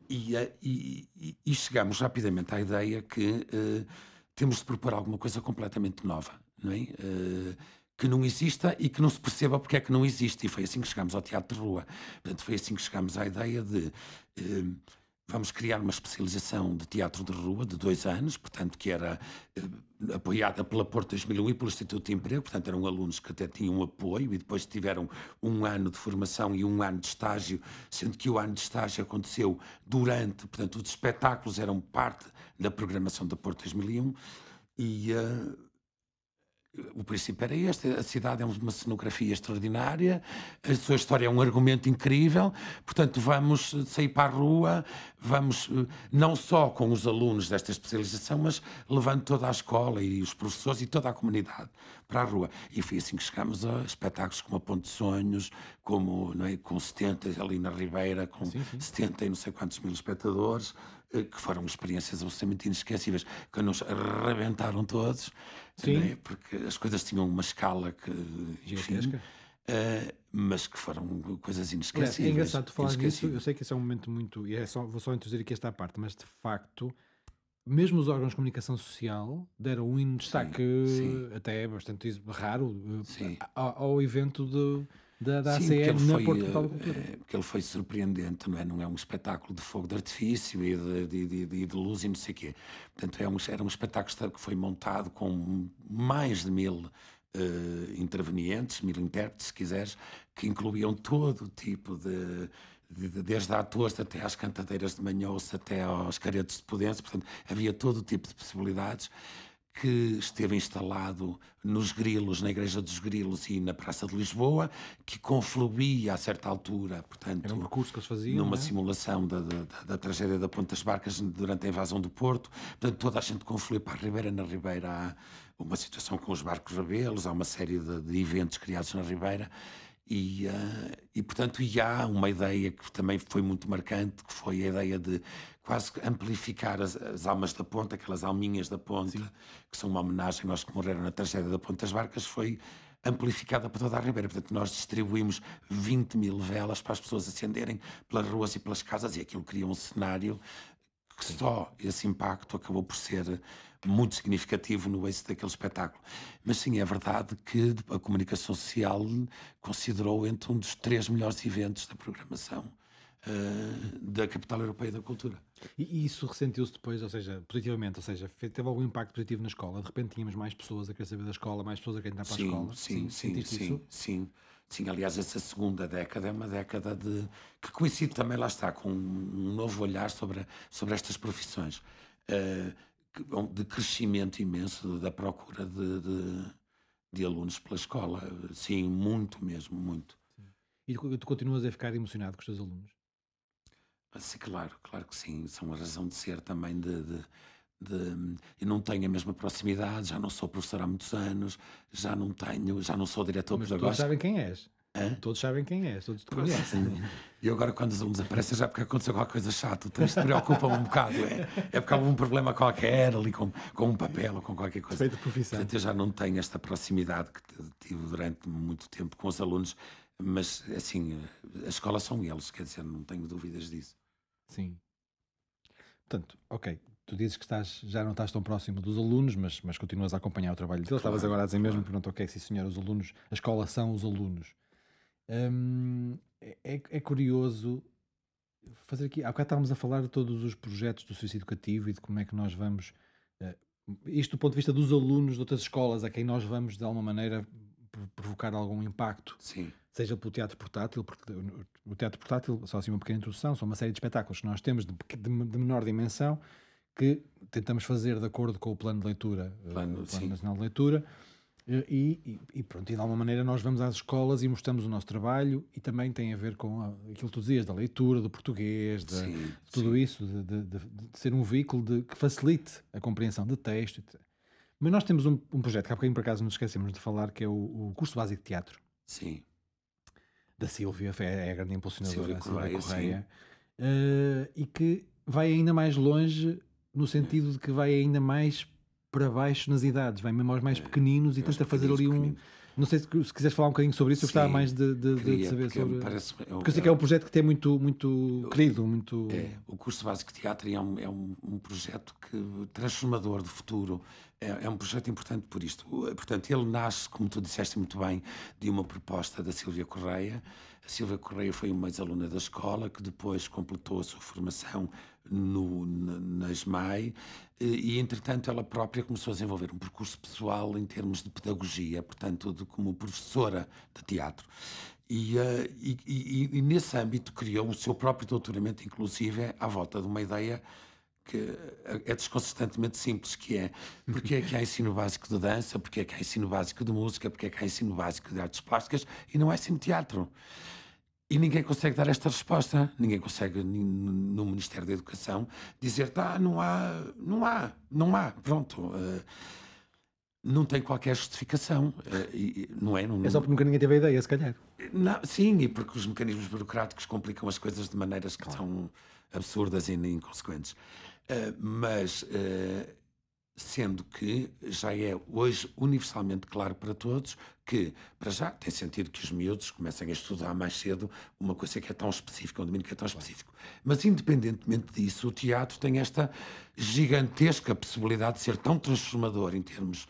E, eh, e, e rapidamente à ideia que uh, temos de propor alguma coisa completamente nova, não é? Uh, que não exista e que não se perceba porque é que não existe. E foi assim que chegámos ao teatro de rua. Portanto, foi assim que chegámos à ideia de uh, Vamos criar uma especialização de teatro de rua de dois anos, portanto, que era eh, apoiada pela Porto 2001 e pelo Instituto de Emprego, portanto, eram alunos que até tinham apoio e depois tiveram um ano de formação e um ano de estágio, sendo que o ano de estágio aconteceu durante, portanto, os espetáculos eram parte da programação da Porto 2001 e. Uh, o princípio era este: a cidade é uma cenografia extraordinária, a sua história é um argumento incrível, portanto, vamos sair para a rua, vamos eh, não só com os alunos desta especialização, mas levando toda a escola e os professores e toda a comunidade para a rua. E foi assim que chegámos a espetáculos como a Ponte de Sonhos, como não é, com 70 ali na Ribeira, com sim, sim. 70 e não sei quantos mil espectadores. Eh, que foram experiências absolutamente inesquecíveis, que nos arrebentaram todos, né? porque as coisas tinham uma escala que. Gigantesca. Uh, mas que foram coisas inesquecíveis. É, é engraçado tu falar nisso, eu sei que esse é um momento muito. E é só, vou só introduzir aqui esta parte, mas de facto, mesmo os órgãos de comunicação social deram um destaque sim, sim. até bastante raro eh, ao, ao evento de da, da Sim, ACE na foi, Portugal da Cultura. É, porque ele foi surpreendente, não é? Não é um espetáculo de fogo de artifício e de, de, de, de luz e não sei o quê. Portanto, é um, era um espetáculo que foi montado com mais de mil uh, intervenientes, mil intérpretes, se quiseres, que incluíam todo o tipo de, desde atores até às cantadeiras de manhoça até aos caretos de pudência, portanto havia todo o tipo de possibilidades que esteve instalado nos Grilos, na Igreja dos Grilos e na Praça de Lisboa, que confluía a certa altura, portanto, Era um percurso que eles faziam, numa é? simulação da, da, da, tragédia da Ponta das Barcas durante a invasão do Porto. Portanto, toda a gente confluía para a Ribeira. Na Ribeira há uma situação com os barcos rabelos, há uma série de, de eventos criados na Ribeira. E, uh, e, portanto, e há uma ideia que também foi muito marcante, que foi a ideia de quase amplificar as, as almas da ponta, aquelas alminhas da ponta, Sim. que são uma homenagem aos que morreram na tragédia da Ponta das Barcas, foi amplificada para toda a Ribeira. Portanto, nós distribuímos 20 mil velas para as pessoas acenderem pelas ruas e pelas casas, e aquilo cria um cenário que só esse impacto acabou por ser muito significativo no êxito daquele espetáculo. Mas sim, é verdade que a comunicação social considerou entre um dos três melhores eventos da programação uh, da capital europeia da cultura. E isso ressentiu-se depois, ou seja, positivamente, ou seja, teve algum impacto positivo na escola? De repente tínhamos mais pessoas a querer saber da escola, mais pessoas a querer entrar para sim, a escola? Sim, sim, sim, sim, sim, sim. aliás, essa segunda década é uma década de que coincide também, lá está, com um novo olhar sobre, sobre estas profissões. Uh, de crescimento imenso da procura de, de, de, alunos pela escola. Sim, muito mesmo, muito. Sim. E tu, tu, continuas a ficar emocionado com os teus alunos? Sim, claro, claro que sim. São a razão de ser também de, de de, eu não tenho a mesma proximidade, já não sou professor há muitos anos, já não tenho, já não sou diretor Mas pedagógico. Todos sabem quem és. Hã? Todos sabem quem és, todos te conhecem. E agora, quando os alunos aparecem, já é porque aconteceu qualquer coisa chata. Então isto preocupa-me um bocado. É, é porque há um problema qualquer ali com, com um papel ou com qualquer coisa. Feita profissão. Portanto, eu já não tenho esta proximidade que tive durante muito tempo com os alunos, mas assim, a escola são eles, quer dizer, não tenho dúvidas disso. Sim. Portanto, ok, tu dizes que estás, já não estás tão próximo dos alunos, mas, mas continuas a acompanhar o trabalho deles. Claro, Estavas agora a dizer mesmo, claro. perguntou ok, sim senhor, os alunos, a escola são os alunos. Hum, é, é curioso fazer aqui. Há bocado estávamos a falar de todos os projetos do serviço educativo e de como é que nós vamos. Uh, isto do ponto de vista dos alunos de outras escolas a quem nós vamos, de alguma maneira, provocar algum impacto. Sim. Seja pelo teatro portátil, porque o teatro portátil, só assim uma pequena introdução, são uma série de espetáculos que nós temos de, de, de menor dimensão que tentamos fazer de acordo com o plano de leitura, plano, o plano nacional de leitura, e, e, e, pronto, e de alguma maneira nós vamos às escolas e mostramos o nosso trabalho e também tem a ver com aquilo que tu dizias, da leitura, do português, de, sim, de tudo sim. isso, de, de, de, ser um veículo que facilite a compreensão de texto. Mas nós temos um, um projeto que há bocadinho por acaso nos esquecemos de falar, que é o, o curso básico de teatro. Sim. Da Silvia, é a grande impulsionadora, Silvia Correia, Correia uh, e que vai ainda mais longe no sentido de que vai ainda mais para baixo nas idades, vai mesmo aos mais é, pequeninos e tenta fazer ali um. Não sei se, se quiseres falar um bocadinho sobre isso, eu gostava mais de, de, queria, de saber porque sobre. Parece, eu, porque eu sei que é um projeto que tem muito, muito eu, querido. Muito... É, o curso básico de teatro é um, é um, um projeto que, transformador de futuro. É, é, um projeto importante por isto. Portanto, ele nasce, como tu disseste muito bem, de uma proposta da Silvia Correia. A Silvia Correia foi uma ex-aluna da escola que depois completou a sua formação no, na, na SMAI e, entretanto, ela própria começou a desenvolver um percurso pessoal em termos de pedagogia, portanto, de, como professora de teatro. E, uh, e, e, e, nesse âmbito criou o seu próprio doutoramento, inclusive, à volta de uma ideia que é desconsistentemente simples, que é porque é que há ensino básico de dança, porque é que há ensino básico de música, porque é que há ensino básico de artes plásticas e não é ensino teatro. E ninguém consegue dar esta resposta. Ninguém consegue, no Ministério da Educação, dizer, tá, não há, não há, não há, pronto. Uh, não tem qualquer justificação. Uh, e, não é? Não, é só porque nunca ninguém teve a ideia, se calhar. Não, sim, e porque os mecanismos burocráticos complicam as coisas de maneiras que claro. são absurdas e inconsequentes. Uh, mas sendo que já é hoje universalmente claro para todos que, para já, tem sentido que os miúdos comecem a estudar mais cedo uma coisa que é tão específica, um domínio que é tão específico. Mas, independentemente disso, o teatro tem esta gigantesca possibilidade de ser tão transformador em termos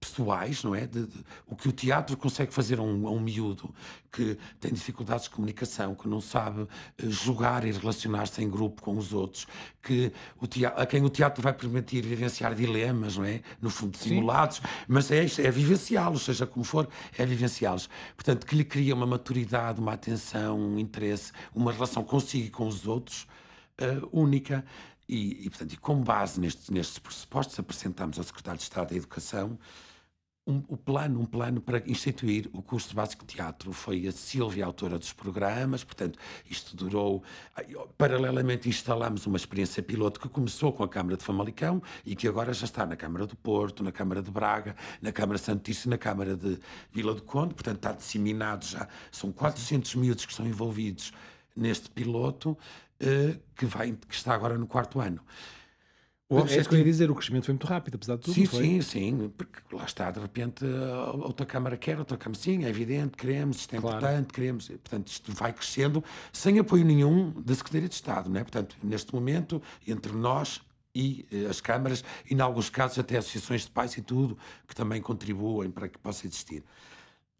pessoais, não é? De, de, o que o teatro consegue fazer a um, a um miúdo que tem dificuldades de comunicação, que não sabe uh, jogar e relacionar-se em grupo com os outros, que o teatro, a quem o teatro vai permitir vivenciar dilemas, não é? No fundo, simulados, Sim. mas é, é vivenciá-los, seja como for, é vivenciá-los. Portanto, que lhe cria uma maturidade, uma atenção, um interesse, uma relação consigo e com os outros uh, única. E, e, portanto, e com base nestes, nestes pressupostos, apresentamos ao Secretário de Estado da Educação um, o plano, um plano para instituir o curso básico de teatro. Foi a Silvia autora dos programas, portanto, isto durou. Paralelamente, instalámos uma experiência piloto que começou com a Câmara de Famalicão e que agora já está na Câmara do Porto, na Câmara de Braga, na Câmara Santíssima, na Câmara de Vila do Conde, portanto, está disseminado já. São 400 miúdos que estão envolvidos neste piloto, eh, que, vai, que está agora no quarto ano. O objetivo... É isso que eu ia dizer, o crescimento foi muito rápido, apesar de tudo. Sim, sim, sim, porque lá está, de repente, outra Câmara quer, outra Câmara sim, é evidente, queremos, isto é claro. importante, queremos, portanto, isto vai crescendo sem apoio nenhum da Secretaria de Estado, não é? Portanto, neste momento, entre nós e eh, as câmaras, e em alguns casos até associações de pais e tudo, que também contribuem para que possa existir.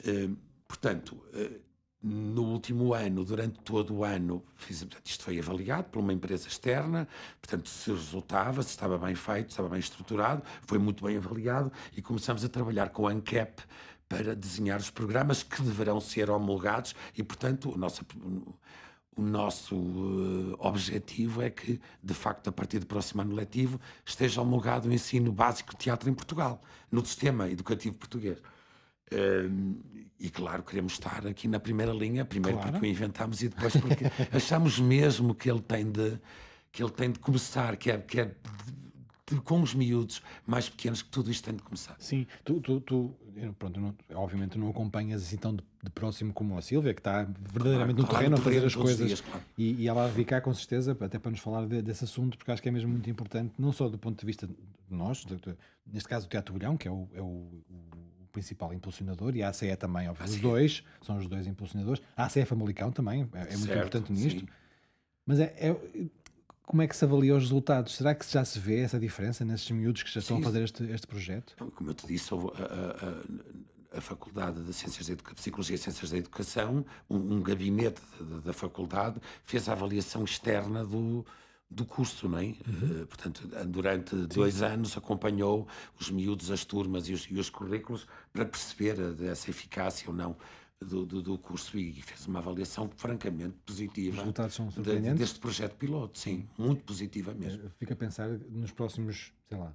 Uh, portanto, uh, no último ano, durante todo o ano, fiz, portanto, isto foi avaliado por uma empresa externa, portanto, se resultava, se estava bem feito, estava bem estruturado, foi muito bem avaliado e começamos a trabalhar com a ANCAP para desenhar os programas que deverão ser homologados e, portanto, o nosso, o nosso uh, objetivo é que, de facto, a partir do próximo ano letivo, esteja homologado o ensino básico de teatro em Portugal, no sistema educativo português. Uh, e claro, queremos estar aqui na primeira linha, primeiro claro. porque o inventámos e depois porque achamos mesmo que ele tem de, que ele tem de começar, que é, que é de, de, com os miúdos mais pequenos que tudo isto tem de começar. Sim, tu, tu, tu pronto, não, obviamente não acompanhas assim tão de, de, próximo como a Silvia, que está verdadeiramente claro, no terreno a fazer as coisas. Dias, claro. e, e, ela vir cá com certeza, até para nos falar de, desse assunto, porque acho que é mesmo muito importante, não só do ponto de vista de nós, neste caso o Teatro Bolhão, que é o, é o, o principal impulsionador e a ACE também, óbvio. Os dois são os dois impulsionadores. A ACE é Famalicão também, é, é muito importante nisto. Sim. Mas é, é, como é que se avalia os resultados? Será que já se vê essa diferença nesses miúdos que já estão sim. a fazer este, este projeto? Então, como eu te disse, houve, a, a, a Faculdade de Ciências da Educação, Psicologia e Ciências da Educação, um, um gabinete da, da faculdade fez a avaliação externa do, do curso, não é? Uhum. Uh, portanto, durante Sim. dois anos acompanhou os miúdos, as turmas e os, e os currículos para perceber essa eficácia ou não do, do, do, curso e fez uma avaliação francamente positiva. Os resultados são surpreendentes? deste projeto piloto, sim, muito positiva mesmo. Eh, fica a pensar nos próximos, sei lá...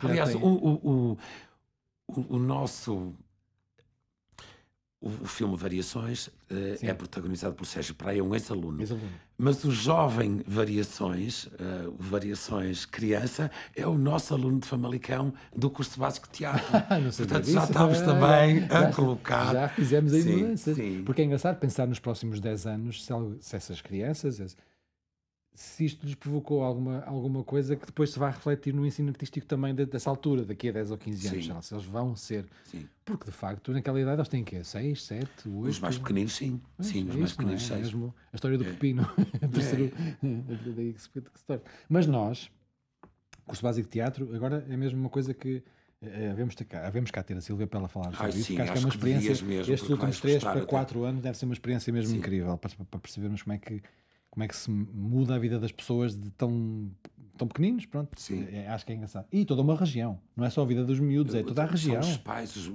Aliás, o, o, o, o nosso o, o filme Variações uh, é protagonizado por Sérgio Praia, um ex-aluno. Ex Mas o jovem Variações, uh, Variações Criança, é o nosso aluno de Famalicão do curso básico de teatro. Portanto, já estamos também a colocar. Já fizemos aí mudanças. Porque é engraçado pensar nos próximos 10 anos se, se essas crianças, se isto lhes provocou alguma, alguma coisa que depois se vai refletir no ensino artístico também dessa altura, daqui a 10 ou 15 anos, sim. se eles vão ser. Sim. Porque de facto, naquela idade eles têm quê? 6, 7, 8? Os mais pequeninos, sim. sim, é os mais pequeninos, 6. É? Mesmo a história do é. pepino. é. Mas nós, curso básico de teatro, agora é mesmo uma coisa que. É, havemos, cá, havemos cá ter a Silvia para ela falar sobre Ai, isso, sim, porque acho, que é uma experiência. Mesmo, estes últimos 3 para 4 anos deve ser uma experiência mesmo sim. incrível para, para percebermos como é que como é que se muda a vida das pessoas de tão, tão pequeninos, pronto. Sim. É, acho que é engraçado. E toda uma região, não é só a vida dos miúdos, é toda a região. São os pais, os,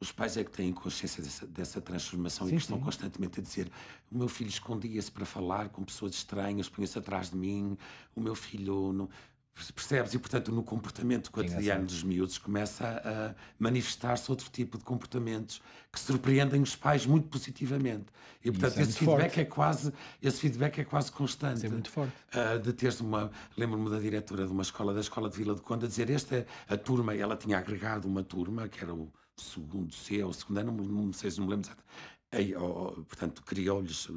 os pais é que têm consciência dessa, dessa transformação sim, e que sim. estão constantemente a dizer: o meu filho escondia-se para falar com pessoas estranhas, punha-se atrás de mim, o meu filho. Não Percebes? E, portanto, no comportamento cotidiano dos miúdos começa a manifestar-se outro tipo de comportamentos que surpreendem os pais muito positivamente. E, portanto, é esse feedback forte. é quase esse feedback é quase constante. Isso é muito forte. Uh, de teres uma... Lembro-me da diretora de uma escola, da escola de Vila de Conde, a dizer esta é a turma, ela tinha agregado uma turma, que era o segundo C ou o segundo ano, não, não sei se não me lembro Aí, portanto, criou-lhes...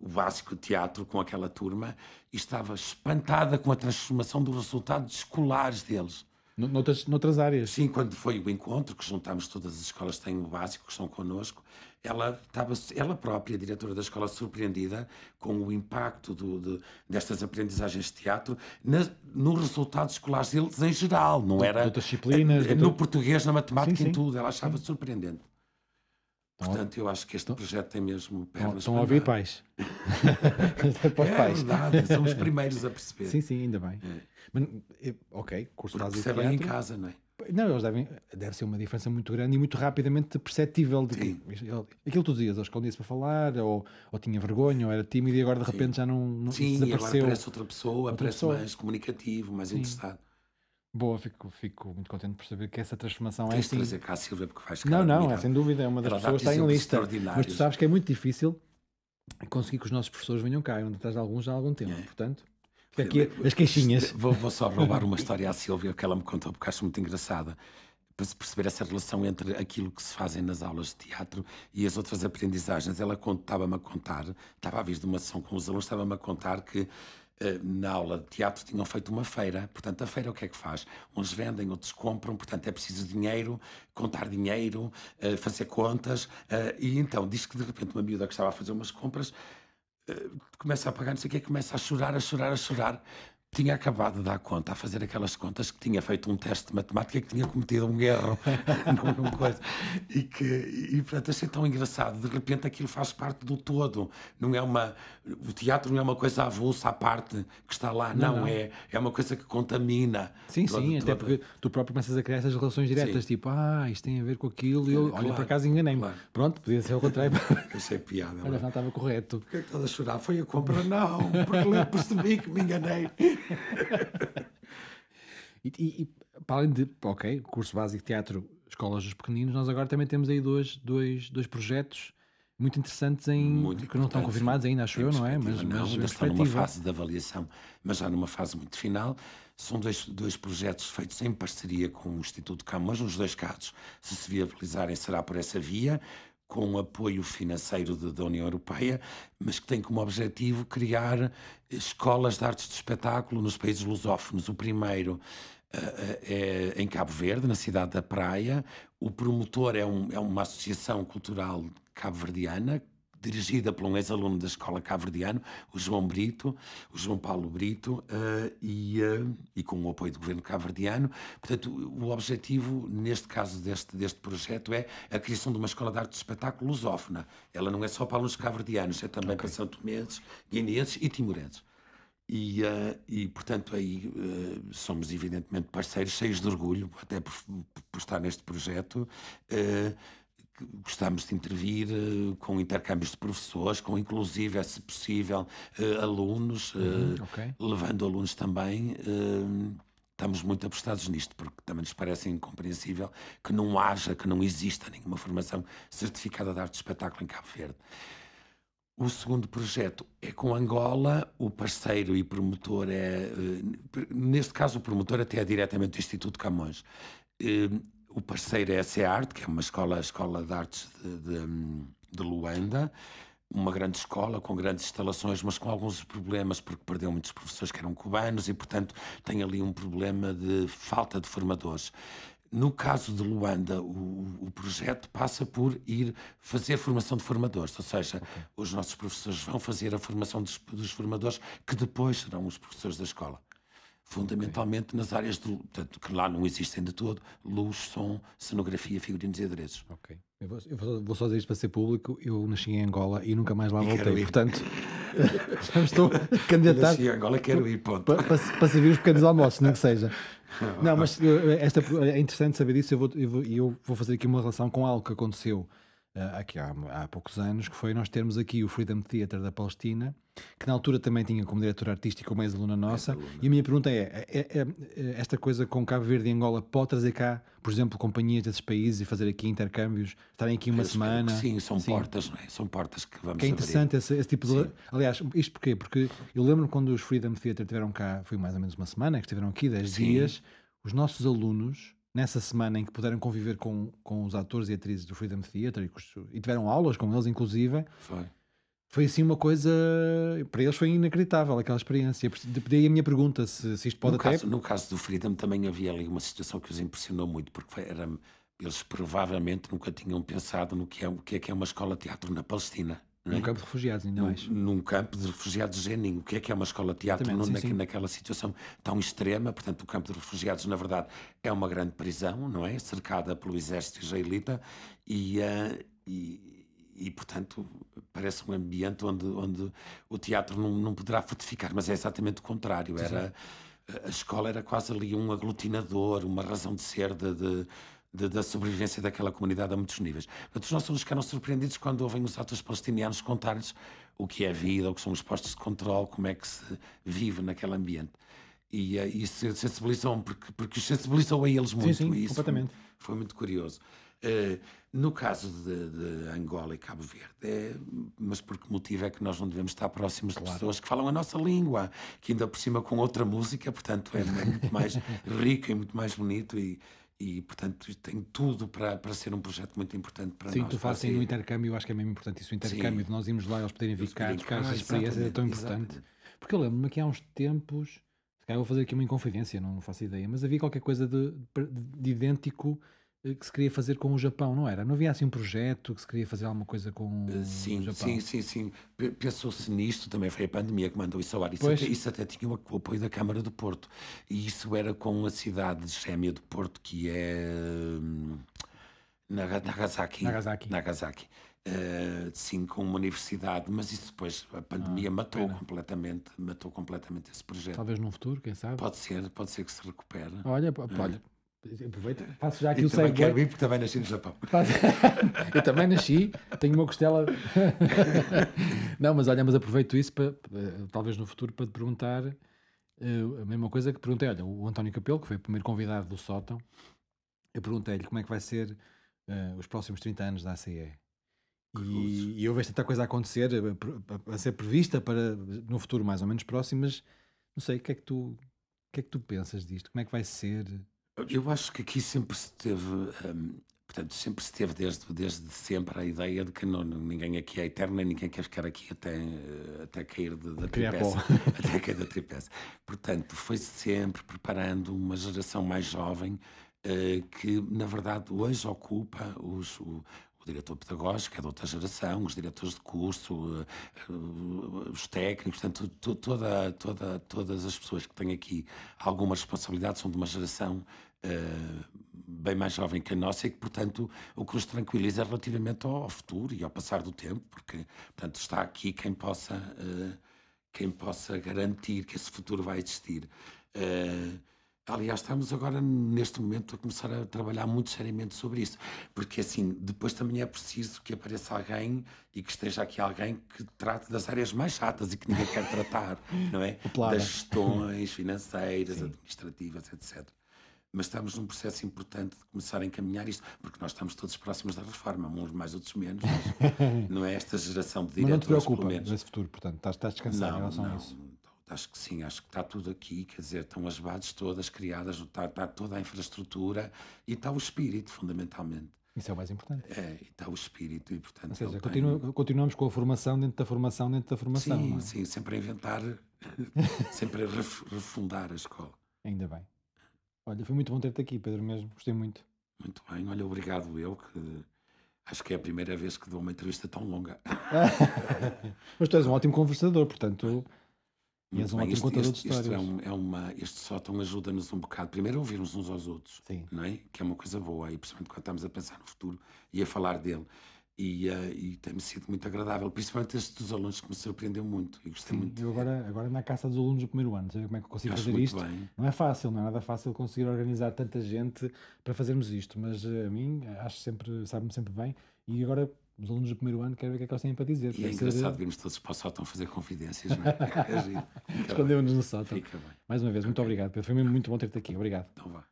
O básico teatro com aquela turma e estava espantada com a transformação dos resultados escolares deles. Noutras, noutras áreas? Sim, quando foi o encontro, que juntámos todas as escolas que têm o básico, que estão connosco, ela estava, ela própria, a diretora da escola, surpreendida com o impacto do, de, destas aprendizagens de teatro nos resultados escolares deles em geral, não era... Outras disciplinas... No português, na matemática, sim, sim. em tudo, ela achava sim. surpreendente. Portanto, eu acho que este projeto tem mesmo pernas Estão a ouvir pais. para é pais. verdade, são os primeiros a perceber. Sim, sim, ainda bem. É. Mas, ok, curso Porque básico percebem em casa, não é? Não, eles devem, deve ser uma diferença muito grande e muito rapidamente perceptível. De que, aquilo que tu dizias, ou escondia-se para falar, ou, ou tinha vergonha, ou era tímido e agora de repente Sim. já não, não Sim, desapareceu. Sim, agora aparece outra pessoa, outra aparece pessoa. mais comunicativo, mais Sim. interessado. Boa, fico, fico muito contente por saber que essa transformação Tens é assim. trazer cá a Silvia porque vais Não, não, é sem dúvida, é uma das Ela pessoas que está em lista. Mas tu sabes que é muito difícil conseguir que os nossos professores venham cá, onde estás alguns já há algum tempo, é. portanto. Aqui, as queixinhas. Vou, vou, só roubar uma história à Silvia que ela me contou porque acho muito engraçada para se perceber essa relação entre aquilo que se fazem nas aulas de teatro e as outras aprendizagens. Ela estava-me a contar, estava a vir de uma sessão com os alunos, estava-me a contar que na aula de teatro tinham feito uma feira. Portanto, a feira o que é que faz? Uns vendem, outros compram, portanto é preciso dinheiro, contar dinheiro, eh, fazer contas. Eh, e então diz que de repente uma miúda que estava a fazer umas compras começa a pagar, não sei o que, começa a chorar, a chorar, a chorar tinha acabado de dar conta, a fazer aquelas contas, que tinha feito um teste de matemática que tinha cometido um erro num, coisa. E que, e portanto, achei tão engraçado. De repente aquilo faz parte do todo. Não é uma, o teatro não é uma coisa avulsa à parte que está lá, não, não, É, é uma coisa que contamina. Sim, todo, sim, até porque tu próprio começas a criar essas relações diretas, sim. tipo, ah, isto tem a ver com aquilo, e eu, claro, olha, por acaso enganei-me. Claro. Pronto, podia ser ao contrário. Achei piada. Olha, não estava correto. Porquê é que estás a chorar? Foi a compra? Não, porque percebi que me enganei. e, e, para além de, ok, curso básico de teatro, escolas dos pequeninos, nós agora também temos aí dois, dois, dois projetos muito interessantes em muito que não estão confirmados ainda, acho eu, não é? Mas, não, mas ainda estão numa fase de avaliação, mas já numa fase muito final. São dois, dois projetos feitos em parceria com o Instituto Camões. Nos dois casos, se se viabilizarem, será por essa via com apoio financeiro da União Europeia, mas que tem como objetivo criar escolas de artes de espetáculo nos países lusófonos. O primeiro uh, é em Cabo Verde, na cidade da Praia. O promotor é, um, é uma associação cultural cabo-verdiana dirigida por um ex-aluno da escola Caverdiano, o João Brito, o João Paulo Brito, uh, e, uh, e com o apoio do governo caverdiano. Portanto, o objetivo, neste caso deste, deste projeto, é a criação de uma escola de arte de espetáculo lusófona. Ela não é só para alunos caverdianos, é também okay. para São Tomenses, guineenses e timorenses. E, uh, e portanto, aí uh, somos evidentemente parceiros, cheios de orgulho, até por, por estar neste projeto. Uh, gostamos de intervir com intercâmbios de professores, com inclusive, se possível, alunos, uhum, okay. levando alunos também. Estamos muito apostados nisto, porque também nos parece incompreensível que não haja, que não exista nenhuma formação certificada de arte de espetáculo em Cabo Verde. O segundo projeto é com Angola, o parceiro e promotor é, eh, neste caso o promotor até é diretamente do Instituto Camões. O parceiro é a SEART, que é uma escola, escola de artes de, de, de Luanda, uma grande escola com grandes instalações, mas com alguns problemas, porque perdeu muitos professores que eram cubanos e, portanto, tem ali um problema de falta de formadores. No caso de Luanda, o, o, projeto passa por ir fazer formação de formadores, ou seja, okay. os nossos professores vão fazer a formação dos, dos, formadores que depois serão os professores da escola. Fundamentalmente okay. nas áreas de, portanto, que lá não existem de todo: luz, som, cenografia, figurinos e adereços. Ok. Eu vou, eu vou só dizer isto para ser público. Eu nasci em Angola e nunca mais lá voltei. Portanto, estou candidato. Nasci em Angola, quero ir, ponto. Para, para, para servir os pequenos almoços, nem que seja. Não, mas esta, é interessante saber disso. Eu vou, eu, vou, eu vou fazer aqui uma relação com algo que aconteceu aqui há, há poucos anos, que foi nós termos aqui o Freedom Theatre da Palestina, que na altura também tinha como diretora artística uma ex-aluna nossa. E a minha pergunta é, é, é, é, esta coisa com Cabo Verde e Angola pode trazer cá, por exemplo, companhias desses países e fazer aqui intercâmbios, estarem aqui uma eu semana? Sim, são sim. portas, não é? São portas que vamos Que é interessante esse, esse, tipo de... Sim. Aliás, isto porquê? Porque eu lembro quando os Freedom Theatre estiveram cá, foi mais ou menos uma semana, que estiveram aqui, 10 dias, os nossos alunos nessa semana em que puderam conviver com, com os atores e atrizes do Freedom Theatre e, e tiveram aulas com eles, inclusive. Foi. Foi assim uma coisa. Para eles foi inacreditável aquela experiência. Daí a minha pergunta: se, se isto pode no até. Caso, no caso do Freedom também havia ali uma situação que os impressionou muito, porque era, eles provavelmente nunca tinham pensado no que é, o que é, que é uma escola de teatro na Palestina. Num é? campo de refugiados, ainda num, mais. Num campo de refugiados geninho. O que é que é uma escola de teatro sim, na, naquela situação tão extrema? Portanto, o campo de refugiados, na verdade, é uma grande prisão, não é? Cercada pelo exército israelita e, uh, e, e, portanto, parece um ambiente onde, onde o teatro não, não poderá fortificar, mas é exatamente o contrário. Era, a escola era quase ali um aglutinador, uma razão de ser de, de de, da sobrevivência daquela comunidade a muitos níveis. Portanto, os nossos alunos ficaram surpreendidos quando ouvem os atores palestinianos contar-lhes o que é vida, o que são os postos de controle, como é que se vive naquele ambiente. E uh, isso sensibilizou-me, porque, porque os sensibilizou a eles muito. Sim, sim, isso completamente. Foi, foi muito curioso. Uh, no caso de, de, Angola e Cabo Verde, é, mas por que motivo é que nós não devemos estar próximos claro. de pessoas que falam a nossa língua, que ainda por cima com outra música, portanto é muito mais rico e muito mais bonito e, e portanto tem tudo para, para ser um projeto muito importante para Sim, nós. Sim, tu falas assim no intercâmbio, eu acho que é mesmo importante isso, o intercâmbio, Sim. de nós irmos lá eles poderem cá, buscar essa experiência é tão importante. Exatamente. Porque eu lembro-me que há uns tempos, se calhar vou fazer aqui uma inconfidência, não faço ideia, mas havia qualquer coisa de, de idêntico eh, que se queria fazer com o Japão, não era? Não havia assim um projeto que se queria fazer alguma coisa com uh, sim, o Japão? Sim, sim, sim. Pensou-se nisto, também foi a pandemia que mandou isso ao ar. Isso, até, isso até, tinha o apoio da Câmara do Porto. E isso era com a cidade de gêmea do Porto, que é hum, Nagasaki. Nagasaki. Nagasaki. Uh, sim, com uma universidade, mas isso depois a pandemia ah, matou pena. completamente, matou completamente esse projeto. Talvez num futuro, quem sabe? Pode ser, pode ser que se recupere. Olha, olha, Aproveita, faço já aqui eu o também quero ir porque também nasci no Japão. eu também nasci, tenho uma costela. não, mas olha, mas aproveito isso para, talvez no futuro, para te perguntar uh, a mesma coisa que perguntei. Olha, o António Capelo, que foi o primeiro convidado do Sótão, eu perguntei-lhe como é que vai ser uh, os próximos 30 anos da ACE. E, e eu vejo tanta coisa a acontecer, a, a, a, ser prevista para no futuro mais ou menos próximo, mas não sei, o que é que tu, o que é que tu pensas disto? Como é que vai ser? Eu acho que aqui sempre se teve, hum, portanto, sempre se teve desde, desde sempre a ideia de que não, ninguém aqui é eterno, ninguém quer ficar aqui até, até cair de, da tripécia. até cair da tripécia. Portanto, foi sempre preparando uma geração mais jovem uh, que, na verdade, hoje ocupa os, o, o diretor pedagógico é de outra geração, os diretores de curso, uh, uh, os técnicos, portanto, toda, toda, todas as pessoas que têm aqui alguma responsabilidade são de uma geração uh, bem mais jovem que a nossa e que, portanto, o que nos tranquiliza é relativamente ao futuro e ao passar do tempo, porque, portanto, está aqui quem possa, quem possa garantir que esse futuro vai existir. Uh, Aliás, estamos agora, neste momento, a começar a trabalhar muito seriamente sobre isso. Porque, assim, depois também é preciso que apareça alguém e que esteja aqui alguém que trate das áreas mais chatas e que ninguém quer tratar, não é? Das gestões financeiras, Sim. administrativas, etc. Mas estamos num processo importante de começar a encaminhar isto, porque nós estamos todos próximos da reforma, uns mais, outros menos, mas não é esta geração de diretores, Mas não te preocupa nesse futuro, portanto, estás, estás descansado não, em relação não, a isso? Acho que sim, acho que está tudo aqui, quer dizer, estão as bases todas criadas, está, está toda a infraestrutura e está o espírito, fundamentalmente. Isso é o mais importante. É, e está o espírito e, portanto... Ou seja, tenho... continuamos com a formação dentro da formação dentro da formação, Sim, é? sim, sempre a inventar, sempre a refundar a escola. Ainda bem. Olha, foi muito bom ter-te aqui, Pedro, mesmo, gostei muito. Muito bem, olha, obrigado eu, que acho que é a primeira vez que dou uma entrevista tão longa. Mas tu és um ótimo conversador, portanto... E és um ótimo contador de histórias. Isto é, um, é uma, este sótão ajuda-nos um bocado, primeiro a ouvirmos uns aos outros, Sim. não é? que é uma coisa boa, e principalmente quando estamos a pensar no futuro e a falar dele. E, uh, e tem-me sido muito agradável, principalmente este dos alunos que me surpreendeu muito e gostei Sim, muito. Eu agora, agora na caça dos alunos do primeiro ano, sabe como é que eu consigo Acho fazer isto? Bem. Não é fácil, não é nada fácil conseguir organizar tanta gente para fazermos isto, mas uh, a mim acho sempre, sabe-me sempre bem. E agora os alunos do primeiro ano querem ver o que é que eles têm para dizer. E é engraçado ser... virmos todos para o sótão fazer confidências, não é? é Escondemos-nos no sótão. Mais uma vez, okay. muito obrigado, Pedro. Foi mesmo muito bom ter-te aqui. Obrigado. Então vá.